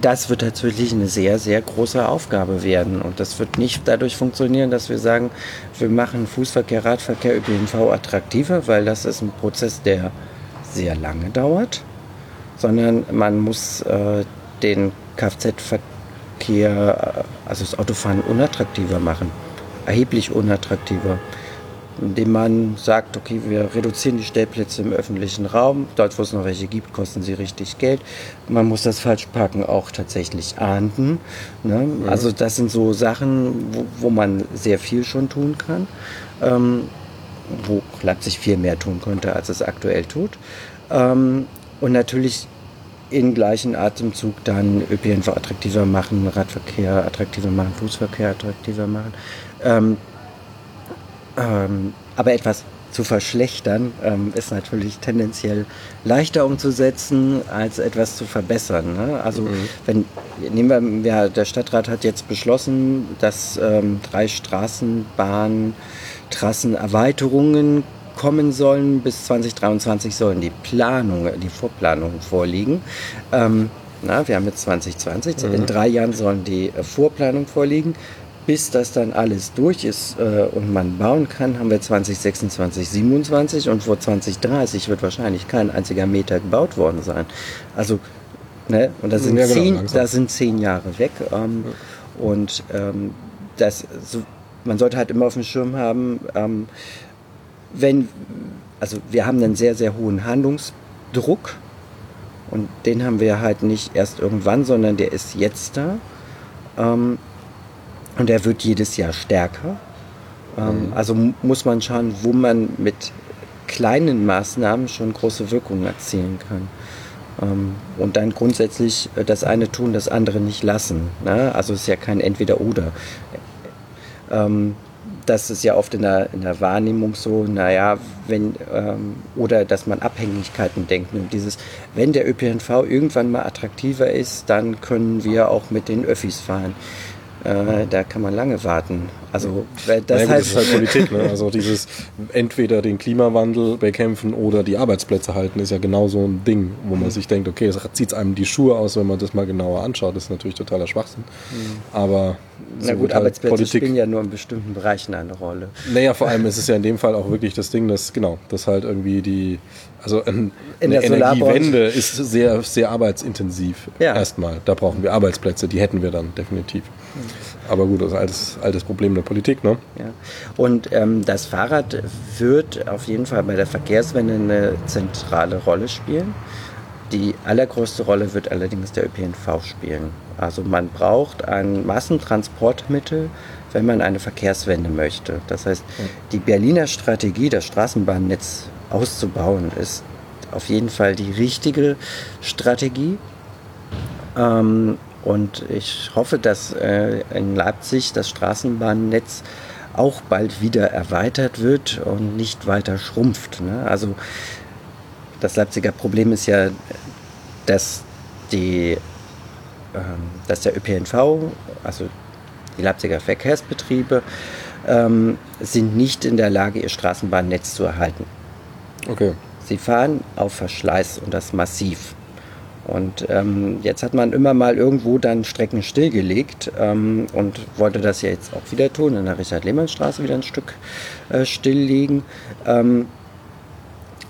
das wird tatsächlich eine sehr, sehr große Aufgabe werden. Und das wird nicht dadurch funktionieren, dass wir sagen, wir machen Fußverkehr, Radverkehr, ÖPNV attraktiver, weil das ist ein Prozess, der sehr lange dauert, sondern man muss äh, den Kfz-Verkehr, äh, also das Autofahren unattraktiver machen, erheblich unattraktiver indem man sagt, okay, wir reduzieren die Stellplätze im öffentlichen Raum. Dort, wo es noch welche gibt, kosten sie richtig Geld. Man muss das Falschparken auch tatsächlich ahnden. Ne? Ja. Also das sind so Sachen, wo, wo, man sehr viel schon tun kann. Ähm, wo Leipzig viel mehr tun könnte, als es aktuell tut. Ähm, und natürlich in gleichen Atemzug dann ÖPNV attraktiver machen, Radverkehr attraktiver machen, Fußverkehr attraktiver machen. Ähm, ähm, aber etwas zu verschlechtern, ähm, ist natürlich tendenziell leichter umzusetzen, als etwas zu verbessern. Ne? Also mhm. wenn nehmen wir, ja, der Stadtrat hat jetzt beschlossen, dass ähm, drei Straßenbahntrassenerweiterungen kommen sollen. Bis 2023 sollen die Planungen, die Vorplanungen vorliegen. Ähm, na, wir haben jetzt 2020, mhm. in drei Jahren sollen die äh, Vorplanungen vorliegen bis das dann alles durch ist äh, und man bauen kann, haben wir 2026, 27 und vor 2030 wird wahrscheinlich kein einziger Meter gebaut worden sein. Also, ne, und das sind, ja, genau, zehn, das sind zehn Jahre weg. Ähm, ja. Und ähm, das, so, man sollte halt immer auf dem Schirm haben, ähm, wenn, also wir haben einen sehr, sehr hohen Handlungsdruck und den haben wir halt nicht erst irgendwann, sondern der ist jetzt da. Und er wird jedes Jahr stärker. Ähm, mhm. Also muss man schauen, wo man mit kleinen Maßnahmen schon große Wirkungen erzielen kann. Ähm, und dann grundsätzlich äh, das eine tun, das andere nicht lassen. Ne? Also es ist ja kein Entweder-Oder. Ähm, das ist ja oft in der, in der Wahrnehmung so, naja, wenn, ähm, oder dass man Abhängigkeiten denkt. Und dieses, wenn der ÖPNV irgendwann mal attraktiver ist, dann können wir auch mit den Öffis fahren. Äh, da kann man lange warten. Also das, naja, heißt, das ist halt Politik. Ne? Also dieses entweder den Klimawandel bekämpfen oder die Arbeitsplätze halten, ist ja genau so ein Ding, wo man mhm. sich denkt, okay, es zieht einem die Schuhe aus, wenn man das mal genauer anschaut. Das ist natürlich totaler Schwachsinn. Mhm. Aber so Na gut, halt Arbeitsplätze Politik, spielen ja nur in bestimmten Bereichen eine Rolle. Naja, vor allem ist es ja in dem Fall auch wirklich das Ding, dass genau, dass halt irgendwie die also ein, eine Energiewende ist sehr, sehr arbeitsintensiv. Ja. Erstmal. Da brauchen wir Arbeitsplätze, die hätten wir dann definitiv. Aber gut, das ist ein altes, altes Problem der Politik. Ne? Ja. Und ähm, das Fahrrad wird auf jeden Fall bei der Verkehrswende eine zentrale Rolle spielen. Die allergrößte Rolle wird allerdings der ÖPNV spielen. Also man braucht ein Massentransportmittel, wenn man eine Verkehrswende möchte. Das heißt, die Berliner Strategie, das Straßenbahnnetz auszubauen, ist auf jeden Fall die richtige Strategie. Ähm, und ich hoffe, dass äh, in Leipzig das Straßenbahnnetz auch bald wieder erweitert wird und nicht weiter schrumpft. Ne? Also das Leipziger Problem ist ja, dass, die, ähm, dass der ÖPNV, also die Leipziger Verkehrsbetriebe, ähm, sind nicht in der Lage, ihr Straßenbahnnetz zu erhalten. Okay. Sie fahren auf Verschleiß und das massiv. Und ähm, jetzt hat man immer mal irgendwo dann Strecken stillgelegt ähm, und wollte das ja jetzt auch wieder tun, in der Richard-Lehmann-Straße wieder ein Stück äh, stilllegen. Ähm,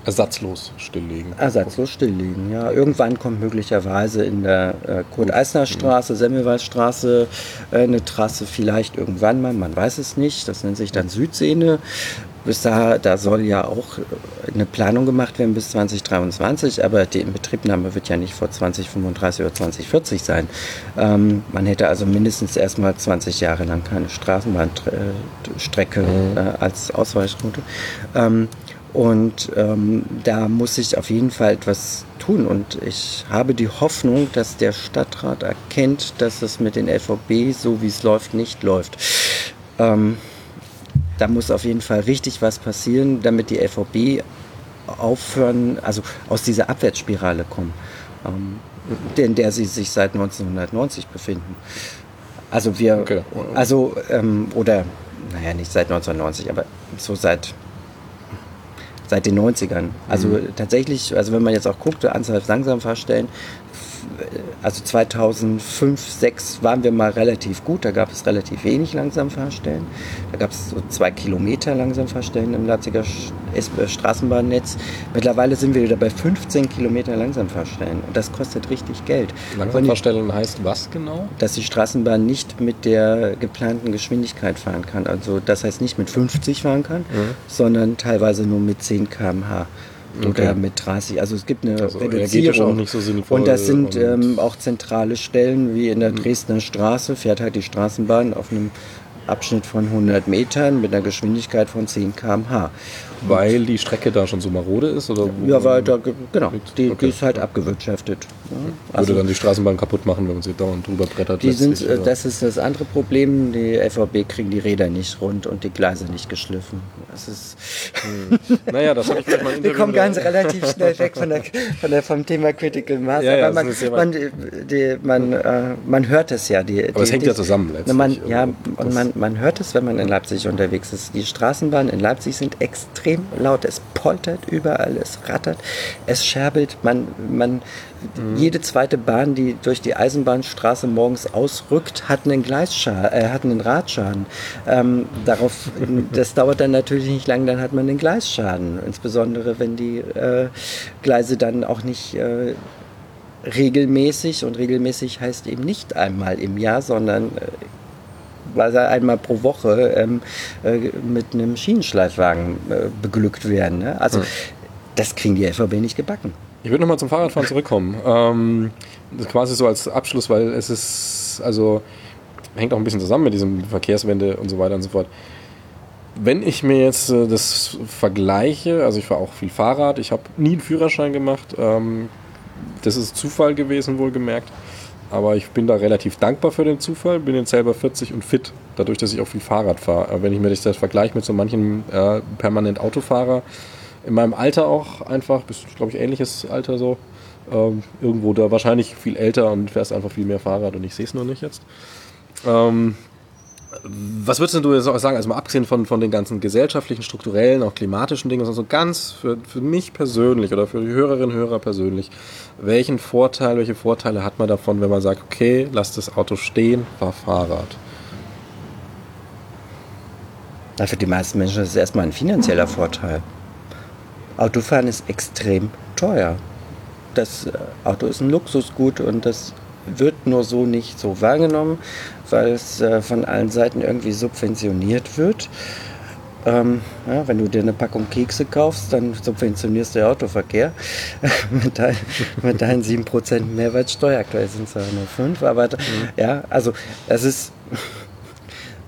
Ersatzlos stilllegen. Ersatzlos stilllegen, ja. Irgendwann kommt möglicherweise in der äh, Kurt-Eisner-Straße. Semmelweis-Straße äh, eine Trasse vielleicht irgendwann mal, man weiß es nicht. Das nennt sich dann Südsehne. Bis da, da soll ja auch eine Planung gemacht werden bis 2023, aber die Inbetriebnahme wird ja nicht vor 2035 oder 2040 sein. Ähm, man hätte also mindestens erstmal 20 Jahre lang keine Straßenbahnstrecke mhm. äh, als Ausweichroute. Ähm, und ähm, da muss ich auf jeden Fall etwas tun. Und ich habe die Hoffnung, dass der Stadtrat erkennt, dass es mit den LVB, so wie es läuft, nicht läuft. Ähm, da muss auf jeden Fall richtig was passieren, damit die LVB aufhören, also aus dieser Abwärtsspirale kommen, ähm, in der sie sich seit 1990 befinden. Also wir, okay. also, ähm, oder, naja, nicht seit 1990, aber so seit seit den 90ern. Also mhm. tatsächlich, also wenn man jetzt auch guckt, Anzahl Langsamfahrstellen, also 2005, 2006 waren wir mal relativ gut, da gab es relativ wenig Langsamfahrstellen. Da gab es so zwei Kilometer Langsamfahrstellen im Leipziger Straßenbahnnetz. Mittlerweile sind wir wieder bei 15 Kilometer Langsamfahrstellen und das kostet richtig Geld. Langsamfahrstellen heißt was genau? Dass die Straßenbahn nicht mit der geplanten Geschwindigkeit fahren kann. Also das heißt nicht mit 50 fahren kann, mhm. sondern teilweise nur mit 10 km/h okay. oder mit 30. Also es gibt eine also Reduzierung. Auch so sinnvoll und das sind und ähm, auch zentrale Stellen, wie in der mhm. Dresdner Straße, fährt halt die Straßenbahn auf einem Abschnitt von 100 Metern mit einer Geschwindigkeit von 10 km/h. Weil die Strecke da schon so marode ist? Oder ja, weil da, genau, die, okay. die ist halt abgewirtschaftet. Ja. Also, Würde dann die Straßenbahn kaputt machen, wenn man sie dauernd drüber brettert? Die sind, oder? das ist das andere Problem. Die FVB kriegen die Räder nicht rund und die Gleise nicht geschliffen. Das ist. Hm. naja, das habe ich vielleicht mal [LAUGHS] Wir kommen ganz relativ schnell weg von der, von der, vom Thema Critical Mass. Ja, ja, man, man, die, man, äh, man hört es ja. Die, Aber es hängt ja zusammen letztlich. Man, ja, und man, man hört es, wenn man in Leipzig unterwegs ist. Die Straßenbahnen in Leipzig sind extrem laut. Es poltert überall, es rattert, es scherbelt. Man, man mhm. jede zweite Bahn, die durch die Eisenbahnstraße morgens ausrückt, hat einen Gleisschaden, äh, hat einen Radschaden. Ähm, darauf, [LAUGHS] das dauert dann natürlich nicht lang, dann hat man einen Gleisschaden. Insbesondere wenn die äh, Gleise dann auch nicht äh, regelmäßig und regelmäßig heißt eben nicht einmal im Jahr, sondern weil einmal pro Woche ähm, äh, mit einem Schienenschleifwagen äh, beglückt werden. Ne? Also mhm. das kriegen die LVB nicht gebacken. Ich würde nochmal zum Fahrradfahren zurückkommen. Ähm, quasi so als Abschluss, weil es ist, also hängt auch ein bisschen zusammen mit diesem Verkehrswende und so weiter und so fort. Wenn ich mir jetzt äh, das vergleiche, also ich fahre auch viel Fahrrad, ich habe nie einen Führerschein gemacht, ähm, das ist Zufall gewesen, wohlgemerkt. Aber ich bin da relativ dankbar für den Zufall, bin jetzt selber 40 und fit, dadurch, dass ich auch viel Fahrrad fahre. Wenn ich mir das vergleiche mit so manchen äh, permanent Autofahrer, in meinem Alter auch einfach, bist glaube ich ähnliches Alter so, ähm, irgendwo da wahrscheinlich viel älter und fährst einfach viel mehr Fahrrad und ich sehe es nur nicht jetzt. Ähm, was würdest du jetzt auch sagen, also mal abgesehen von, von den ganzen gesellschaftlichen, strukturellen, auch klimatischen Dingen, also ganz für, für mich persönlich oder für die Hörerinnen und Hörer persönlich, welchen Vorteil, welche Vorteile hat man davon, wenn man sagt, okay, lass das Auto stehen, fahr Fahrrad? Na, für die meisten Menschen ist es erstmal ein finanzieller Vorteil. Autofahren ist extrem teuer. Das äh, Auto ist ein Luxusgut und das wird nur so nicht so wahrgenommen, weil es äh, von allen Seiten irgendwie subventioniert wird. Ähm, ja, wenn du dir eine Packung Kekse kaufst, dann subventionierst du den Autoverkehr [LAUGHS] mit, dein, mit deinen 7% Mehrwertsteuer. Aktuell sind es ja nur 5, aber mhm. ja, also es ist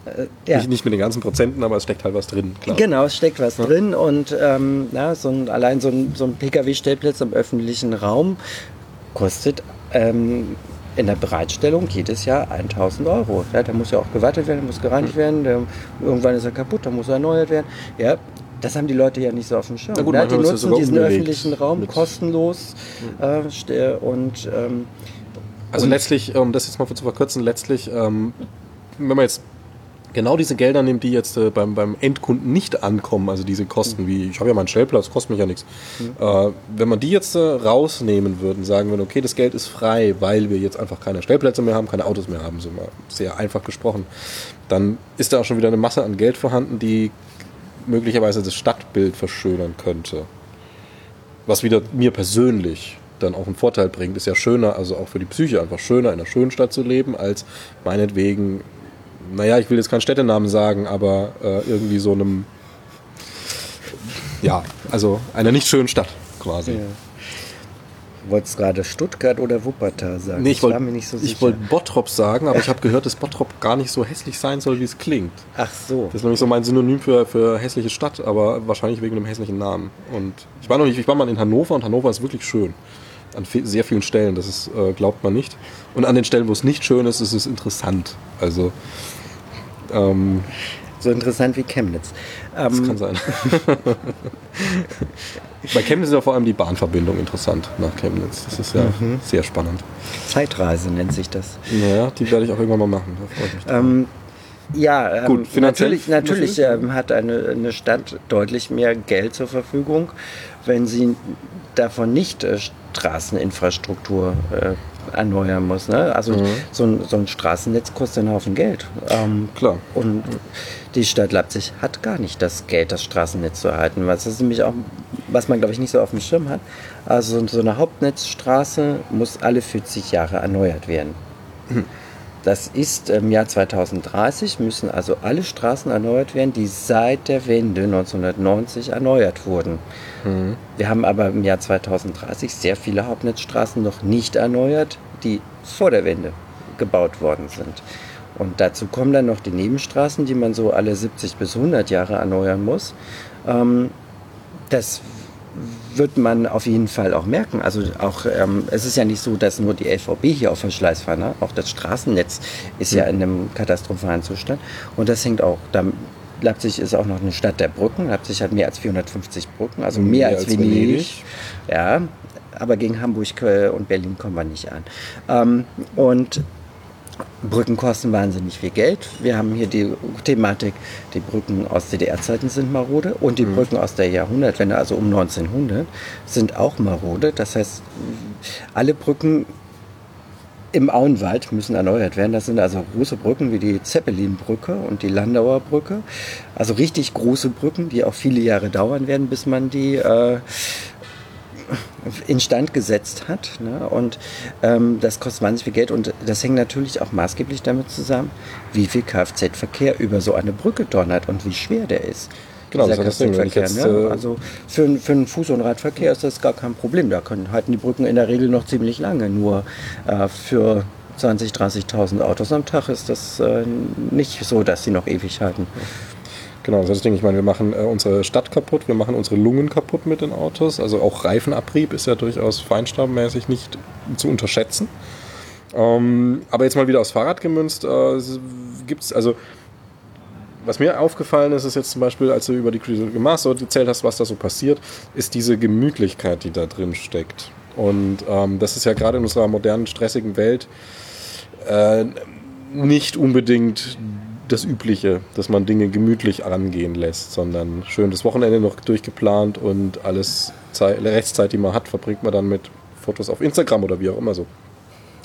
äh, ja. nicht, nicht, mit den ganzen Prozenten, aber es steckt halt was drin. Klar. Genau, es steckt was ja. drin und ähm, ja, so ein, allein so ein, so ein Pkw-Stellplatz im öffentlichen Raum kostet ähm, in der Bereitstellung jedes Jahr 1000 Euro. Ja, der muss ja auch gewartet werden, muss gereinigt hm. werden, der, irgendwann ist er kaputt, dann muss er erneuert werden. Ja, das haben die Leute ja nicht so auf dem Schirm. Gut, ja, die nutzen diesen öffentlichen Raum kostenlos hm. äh, und ähm, also letztlich, um das jetzt mal zu verkürzen, letztlich, ähm, wenn man jetzt genau diese Gelder nimmt, die jetzt äh, beim, beim Endkunden nicht ankommen, also diese Kosten, mhm. wie ich habe ja meinen Stellplatz, kostet mich ja nichts. Mhm. Äh, wenn man die jetzt äh, rausnehmen würde und sagen würde, okay, das Geld ist frei, weil wir jetzt einfach keine Stellplätze mehr haben, keine Autos mehr haben, so mal sehr einfach gesprochen, dann ist da auch schon wieder eine Masse an Geld vorhanden, die möglicherweise das Stadtbild verschönern könnte. Was wieder mir persönlich dann auch einen Vorteil bringt, ist ja schöner, also auch für die Psyche einfach schöner, in einer schönen Stadt zu leben, als meinetwegen naja, ich will jetzt keinen Städtenamen sagen, aber äh, irgendwie so einem, ja, also einer nicht schönen Stadt quasi. Ja. Wolltest gerade Stuttgart oder Wuppertal sagen? Nee, ich wollte so wollt Bottrop sagen, aber ich habe gehört, dass Bottrop gar nicht so hässlich sein soll, wie es klingt. Ach so. Das ist nämlich so mein Synonym für, für hässliche Stadt, aber wahrscheinlich wegen einem hässlichen Namen. Und ich war noch nicht, ich war mal in Hannover und Hannover ist wirklich schön. An sehr vielen Stellen, das ist, äh, glaubt man nicht. Und an den Stellen, wo es nicht schön ist, ist es interessant. Also ähm, so interessant wie Chemnitz. das ähm, kann sein. [LAUGHS] Bei Chemnitz ist ja vor allem die Bahnverbindung interessant nach Chemnitz. Das ist ja mhm. sehr spannend. Zeitreise nennt sich das. Naja, die werde ich auch irgendwann mal machen. Ähm, ja, Gut, ähm, natürlich, natürlich ähm, hat eine, eine Stadt deutlich mehr Geld zur Verfügung, wenn sie davon nicht äh, Straßeninfrastruktur äh, erneuern muss. Ne? Also mhm. so, ein, so ein Straßennetz kostet einen Haufen Geld. Ähm, Klar. Und die Stadt Leipzig hat gar nicht das Geld, das Straßennetz zu erhalten. Was ist nämlich auch, was man glaube ich nicht so auf dem Schirm hat. Also so eine Hauptnetzstraße muss alle 40 Jahre erneuert werden. Mhm. Das ist im Jahr 2030 müssen also alle Straßen erneuert werden, die seit der Wende 1990 erneuert wurden. Mhm. Wir haben aber im Jahr 2030 sehr viele Hauptnetzstraßen noch nicht erneuert, die vor der Wende gebaut worden sind. Und dazu kommen dann noch die Nebenstraßen, die man so alle 70 bis 100 Jahre erneuern muss. Ähm, das wird man auf jeden Fall auch merken. Also auch, ähm, es ist ja nicht so, dass nur die LVB hier auf Verschleiß fahren. Ne? Auch das Straßennetz ist ja in einem katastrophalen Zustand. Und das hängt auch damit. Leipzig ist auch noch eine Stadt der Brücken. Leipzig hat mehr als 450 Brücken, also mehr, mehr als, als Venedig. Venedig. Ja, aber gegen Hamburg und Berlin kommen wir nicht an. Ähm, und Brücken kosten wahnsinnig viel Geld. Wir haben hier die Thematik, die Brücken aus DDR-Zeiten sind marode und die mhm. Brücken aus der Jahrhundertwende, also um 1900, sind auch marode. Das heißt, alle Brücken im Auenwald müssen erneuert werden. Das sind also große Brücken wie die Zeppelinbrücke und die Landauer Brücke. Also richtig große Brücken, die auch viele Jahre dauern werden, bis man die äh, instand gesetzt hat. Ne? Und ähm, das kostet wahnsinnig viel Geld und das hängt natürlich auch maßgeblich damit zusammen, wie viel Kfz-Verkehr über so eine Brücke donnert und wie schwer der ist. Genau, das ist das jetzt, ne? Äh, Also für, für einen Fuß- und Radverkehr ist das gar kein Problem. Da können, halten die Brücken in der Regel noch ziemlich lange. Nur äh, für 20.000, 30.000 Autos am Tag ist das äh, nicht so, dass sie noch ewig halten. Genau, das ist Ding. Ich meine, wir machen äh, unsere Stadt kaputt, wir machen unsere Lungen kaputt mit den Autos. Also auch Reifenabrieb ist ja durchaus feinstaubmäßig nicht zu unterschätzen. Ähm, aber jetzt mal wieder aufs Fahrrad gemünzt, äh, gibt es, also was mir aufgefallen ist, ist jetzt zum Beispiel, als du über die Critical Mass so erzählt hast, was da so passiert, ist diese Gemütlichkeit, die da drin steckt. Und ähm, das ist ja gerade in unserer modernen, stressigen Welt äh, nicht unbedingt das Übliche, dass man Dinge gemütlich angehen lässt, sondern schön das Wochenende noch durchgeplant und alles Zeit, Rechtszeit, die man hat, verbringt man dann mit Fotos auf Instagram oder wie auch immer so.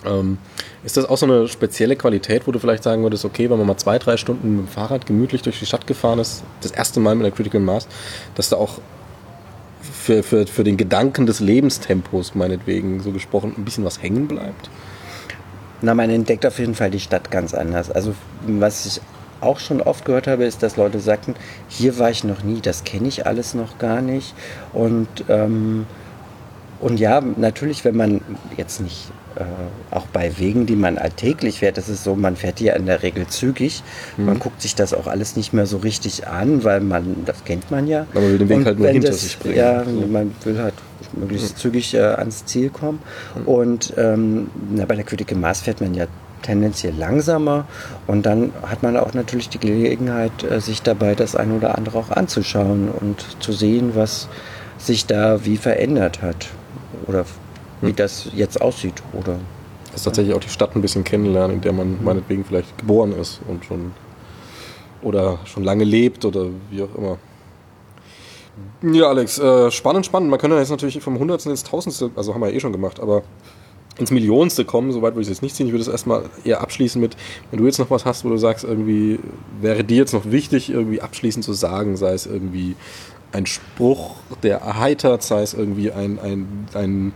Ähm, ist das auch so eine spezielle Qualität, wo du vielleicht sagen würdest, okay, wenn man mal zwei, drei Stunden mit dem Fahrrad gemütlich durch die Stadt gefahren ist, das erste Mal mit der Critical Mass, dass da auch für, für, für den Gedanken des Lebenstempos, meinetwegen so gesprochen, ein bisschen was hängen bleibt? Na, man entdeckt auf jeden Fall die Stadt ganz anders. Also was ich auch schon oft gehört habe, ist, dass Leute sagten, hier war ich noch nie, das kenne ich alles noch gar nicht. Und, ähm, und ja, natürlich, wenn man jetzt nicht äh, auch bei Wegen, die man alltäglich fährt, das ist so, man fährt ja in der Regel zügig. Mhm. Man guckt sich das auch alles nicht mehr so richtig an, weil man, das kennt man ja. Aber man will den Weg und halt nur hinter das, sich bringen. Ja, so. man will halt möglichst mhm. zügig äh, ans Ziel kommen. Mhm. Und ähm, na, bei der Critical Maß fährt man ja tendenziell langsamer und dann hat man auch natürlich die Gelegenheit, äh, sich dabei das eine oder andere auch anzuschauen und zu sehen, was sich da wie verändert hat oder wie hm. das jetzt aussieht. Oder, das ist tatsächlich auch die Stadt ein bisschen kennenlernen, in der man hm. meinetwegen vielleicht geboren ist und schon oder schon lange lebt oder wie auch immer. Ja, Alex, äh, spannend, spannend. Man könnte jetzt natürlich vom Hundertsten ins Tausendste, also haben wir ja eh schon gemacht, aber ins Millionste kommen, soweit würde ich es jetzt nicht ziehen. Ich würde es erstmal eher abschließen mit, wenn du jetzt noch was hast, wo du sagst, irgendwie wäre dir jetzt noch wichtig, irgendwie abschließend zu sagen, sei es irgendwie ein Spruch, der erheitert, sei es irgendwie ein, ein, ein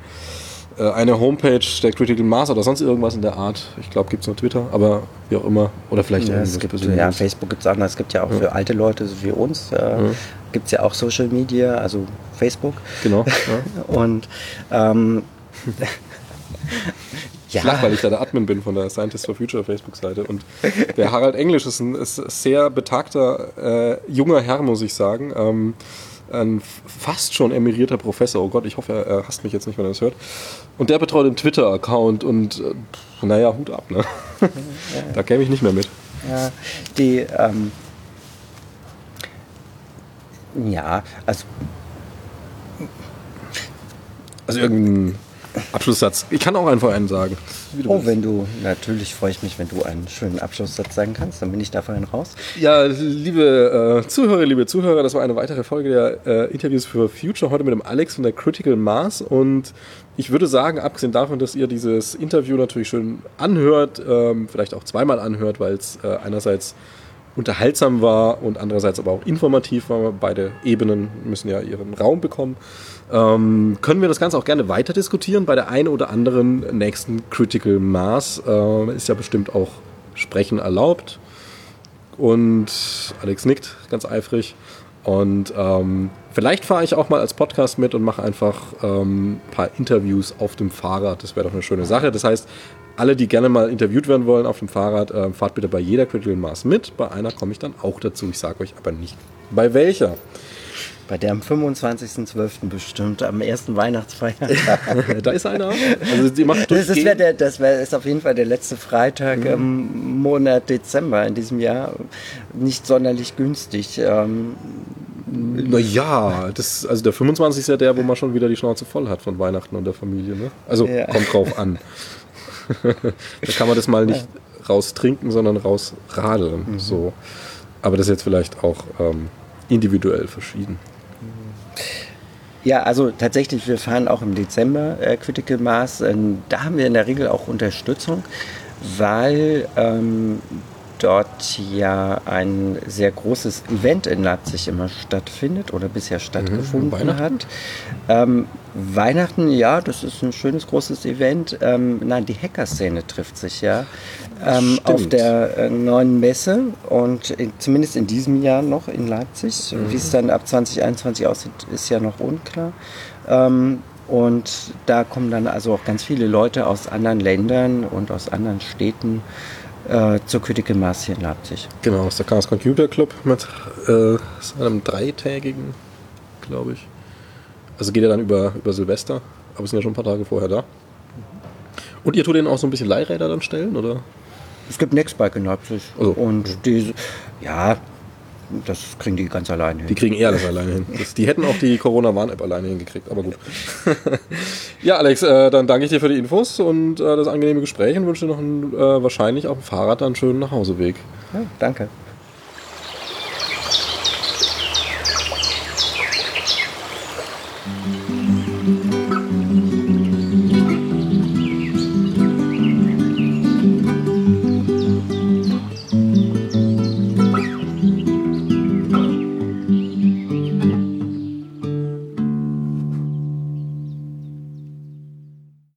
äh, eine Homepage der Critical Mass oder sonst irgendwas in der Art. Ich glaube, gibt es nur Twitter, aber wie auch immer. Oder vielleicht ja, es gibt, ja, Facebook gibt es auch noch. Es gibt ja auch ja. für alte Leute, so wie uns, äh, ja. gibt es ja auch Social Media, also Facebook. Genau. Ja. [LAUGHS] Und ähm, [LAUGHS] ja. Flach, weil ich da der Admin bin von der Scientists for Future Facebook-Seite. Und der Harald Englisch ist ein ist sehr betagter äh, junger Herr, muss ich sagen. Ähm, ein fast schon emirierter Professor. Oh Gott, ich hoffe, er, er hasst mich jetzt nicht, wenn er das hört. Und der betreut den Twitter-Account und äh, naja, Hut ab, ne? Ja, [LAUGHS] da käme ich nicht mehr mit. Ja, die, ähm, ja, also. Also irgendein Abschlusssatz. Ich kann auch einfach einen sagen. Oh, wenn du, natürlich freue ich mich, wenn du einen schönen Abschlusssatz sagen kannst, dann bin ich da vorhin raus. Ja, liebe äh, Zuhörer, liebe Zuhörer, das war eine weitere Folge der äh, Interviews für Future, heute mit dem Alex von der Critical Mass und ich würde sagen, abgesehen davon, dass ihr dieses Interview natürlich schön anhört, ähm, vielleicht auch zweimal anhört, weil es äh, einerseits unterhaltsam war und andererseits aber auch informativ war. Beide Ebenen müssen ja ihren Raum bekommen. Ähm, können wir das Ganze auch gerne weiter diskutieren bei der einen oder anderen nächsten Critical Mass. Äh, ist ja bestimmt auch Sprechen erlaubt. Und Alex nickt ganz eifrig. Und ähm, vielleicht fahre ich auch mal als Podcast mit und mache einfach ähm, ein paar Interviews auf dem Fahrrad. Das wäre doch eine schöne Sache. Das heißt, alle, die gerne mal interviewt werden wollen auf dem Fahrrad, äh, fahrt bitte bei jeder Critical Mass mit. Bei einer komme ich dann auch dazu. Ich sage euch aber nicht, bei welcher. Bei der am 25.12. bestimmt, am ersten Weihnachtsfeiertag. [LAUGHS] da ist einer. Also die macht das ist, der, das wär, ist auf jeden Fall der letzte Freitag mhm. im Monat Dezember in diesem Jahr. Nicht sonderlich günstig. Ähm, naja, das, also der 25. ist ja der, wo man schon wieder die Schnauze voll hat von Weihnachten und der Familie. Ne? Also ja. kommt drauf an. [LAUGHS] [LAUGHS] da kann man das mal nicht raus trinken, sondern raus radeln. Mhm. So. Aber das ist jetzt vielleicht auch ähm, individuell verschieden. Ja, also tatsächlich, wir fahren auch im Dezember äh, Critical Mass. Ähm, da haben wir in der Regel auch Unterstützung, weil ähm, dort ja ein sehr großes Event in Leipzig immer stattfindet oder bisher stattgefunden mhm, Weihnachten? hat. Ähm, Weihnachten, ja, das ist ein schönes großes Event. Ähm, nein, die Hacker-Szene trifft sich ja ähm, auf der äh, neuen Messe und in, zumindest in diesem Jahr noch in Leipzig. Mhm. Wie es dann ab 2021 aussieht, ist ja noch unklar. Ähm, und da kommen dann also auch ganz viele Leute aus anderen Ländern und aus anderen Städten äh, zur Critical Mass hier in Leipzig. Genau, aus der Chaos Computer Club mit äh, einem dreitägigen, glaube ich. Also geht er dann über, über Silvester, aber wir sind ja schon ein paar Tage vorher da. Und ihr tut denen auch so ein bisschen Leihräder dann stellen, oder? Es gibt Nextbike in Leipzig. Also, und die, ja, das kriegen die ganz alleine hin. Die kriegen eher das alleine hin. Das, die hätten auch die Corona-Warn-App alleine hingekriegt, aber gut. [LAUGHS] ja, Alex, äh, dann danke ich dir für die Infos und äh, das angenehme Gespräch und wünsche dir noch einen, äh, wahrscheinlich auf dem Fahrrad einen schönen Nachhauseweg. Ja, danke.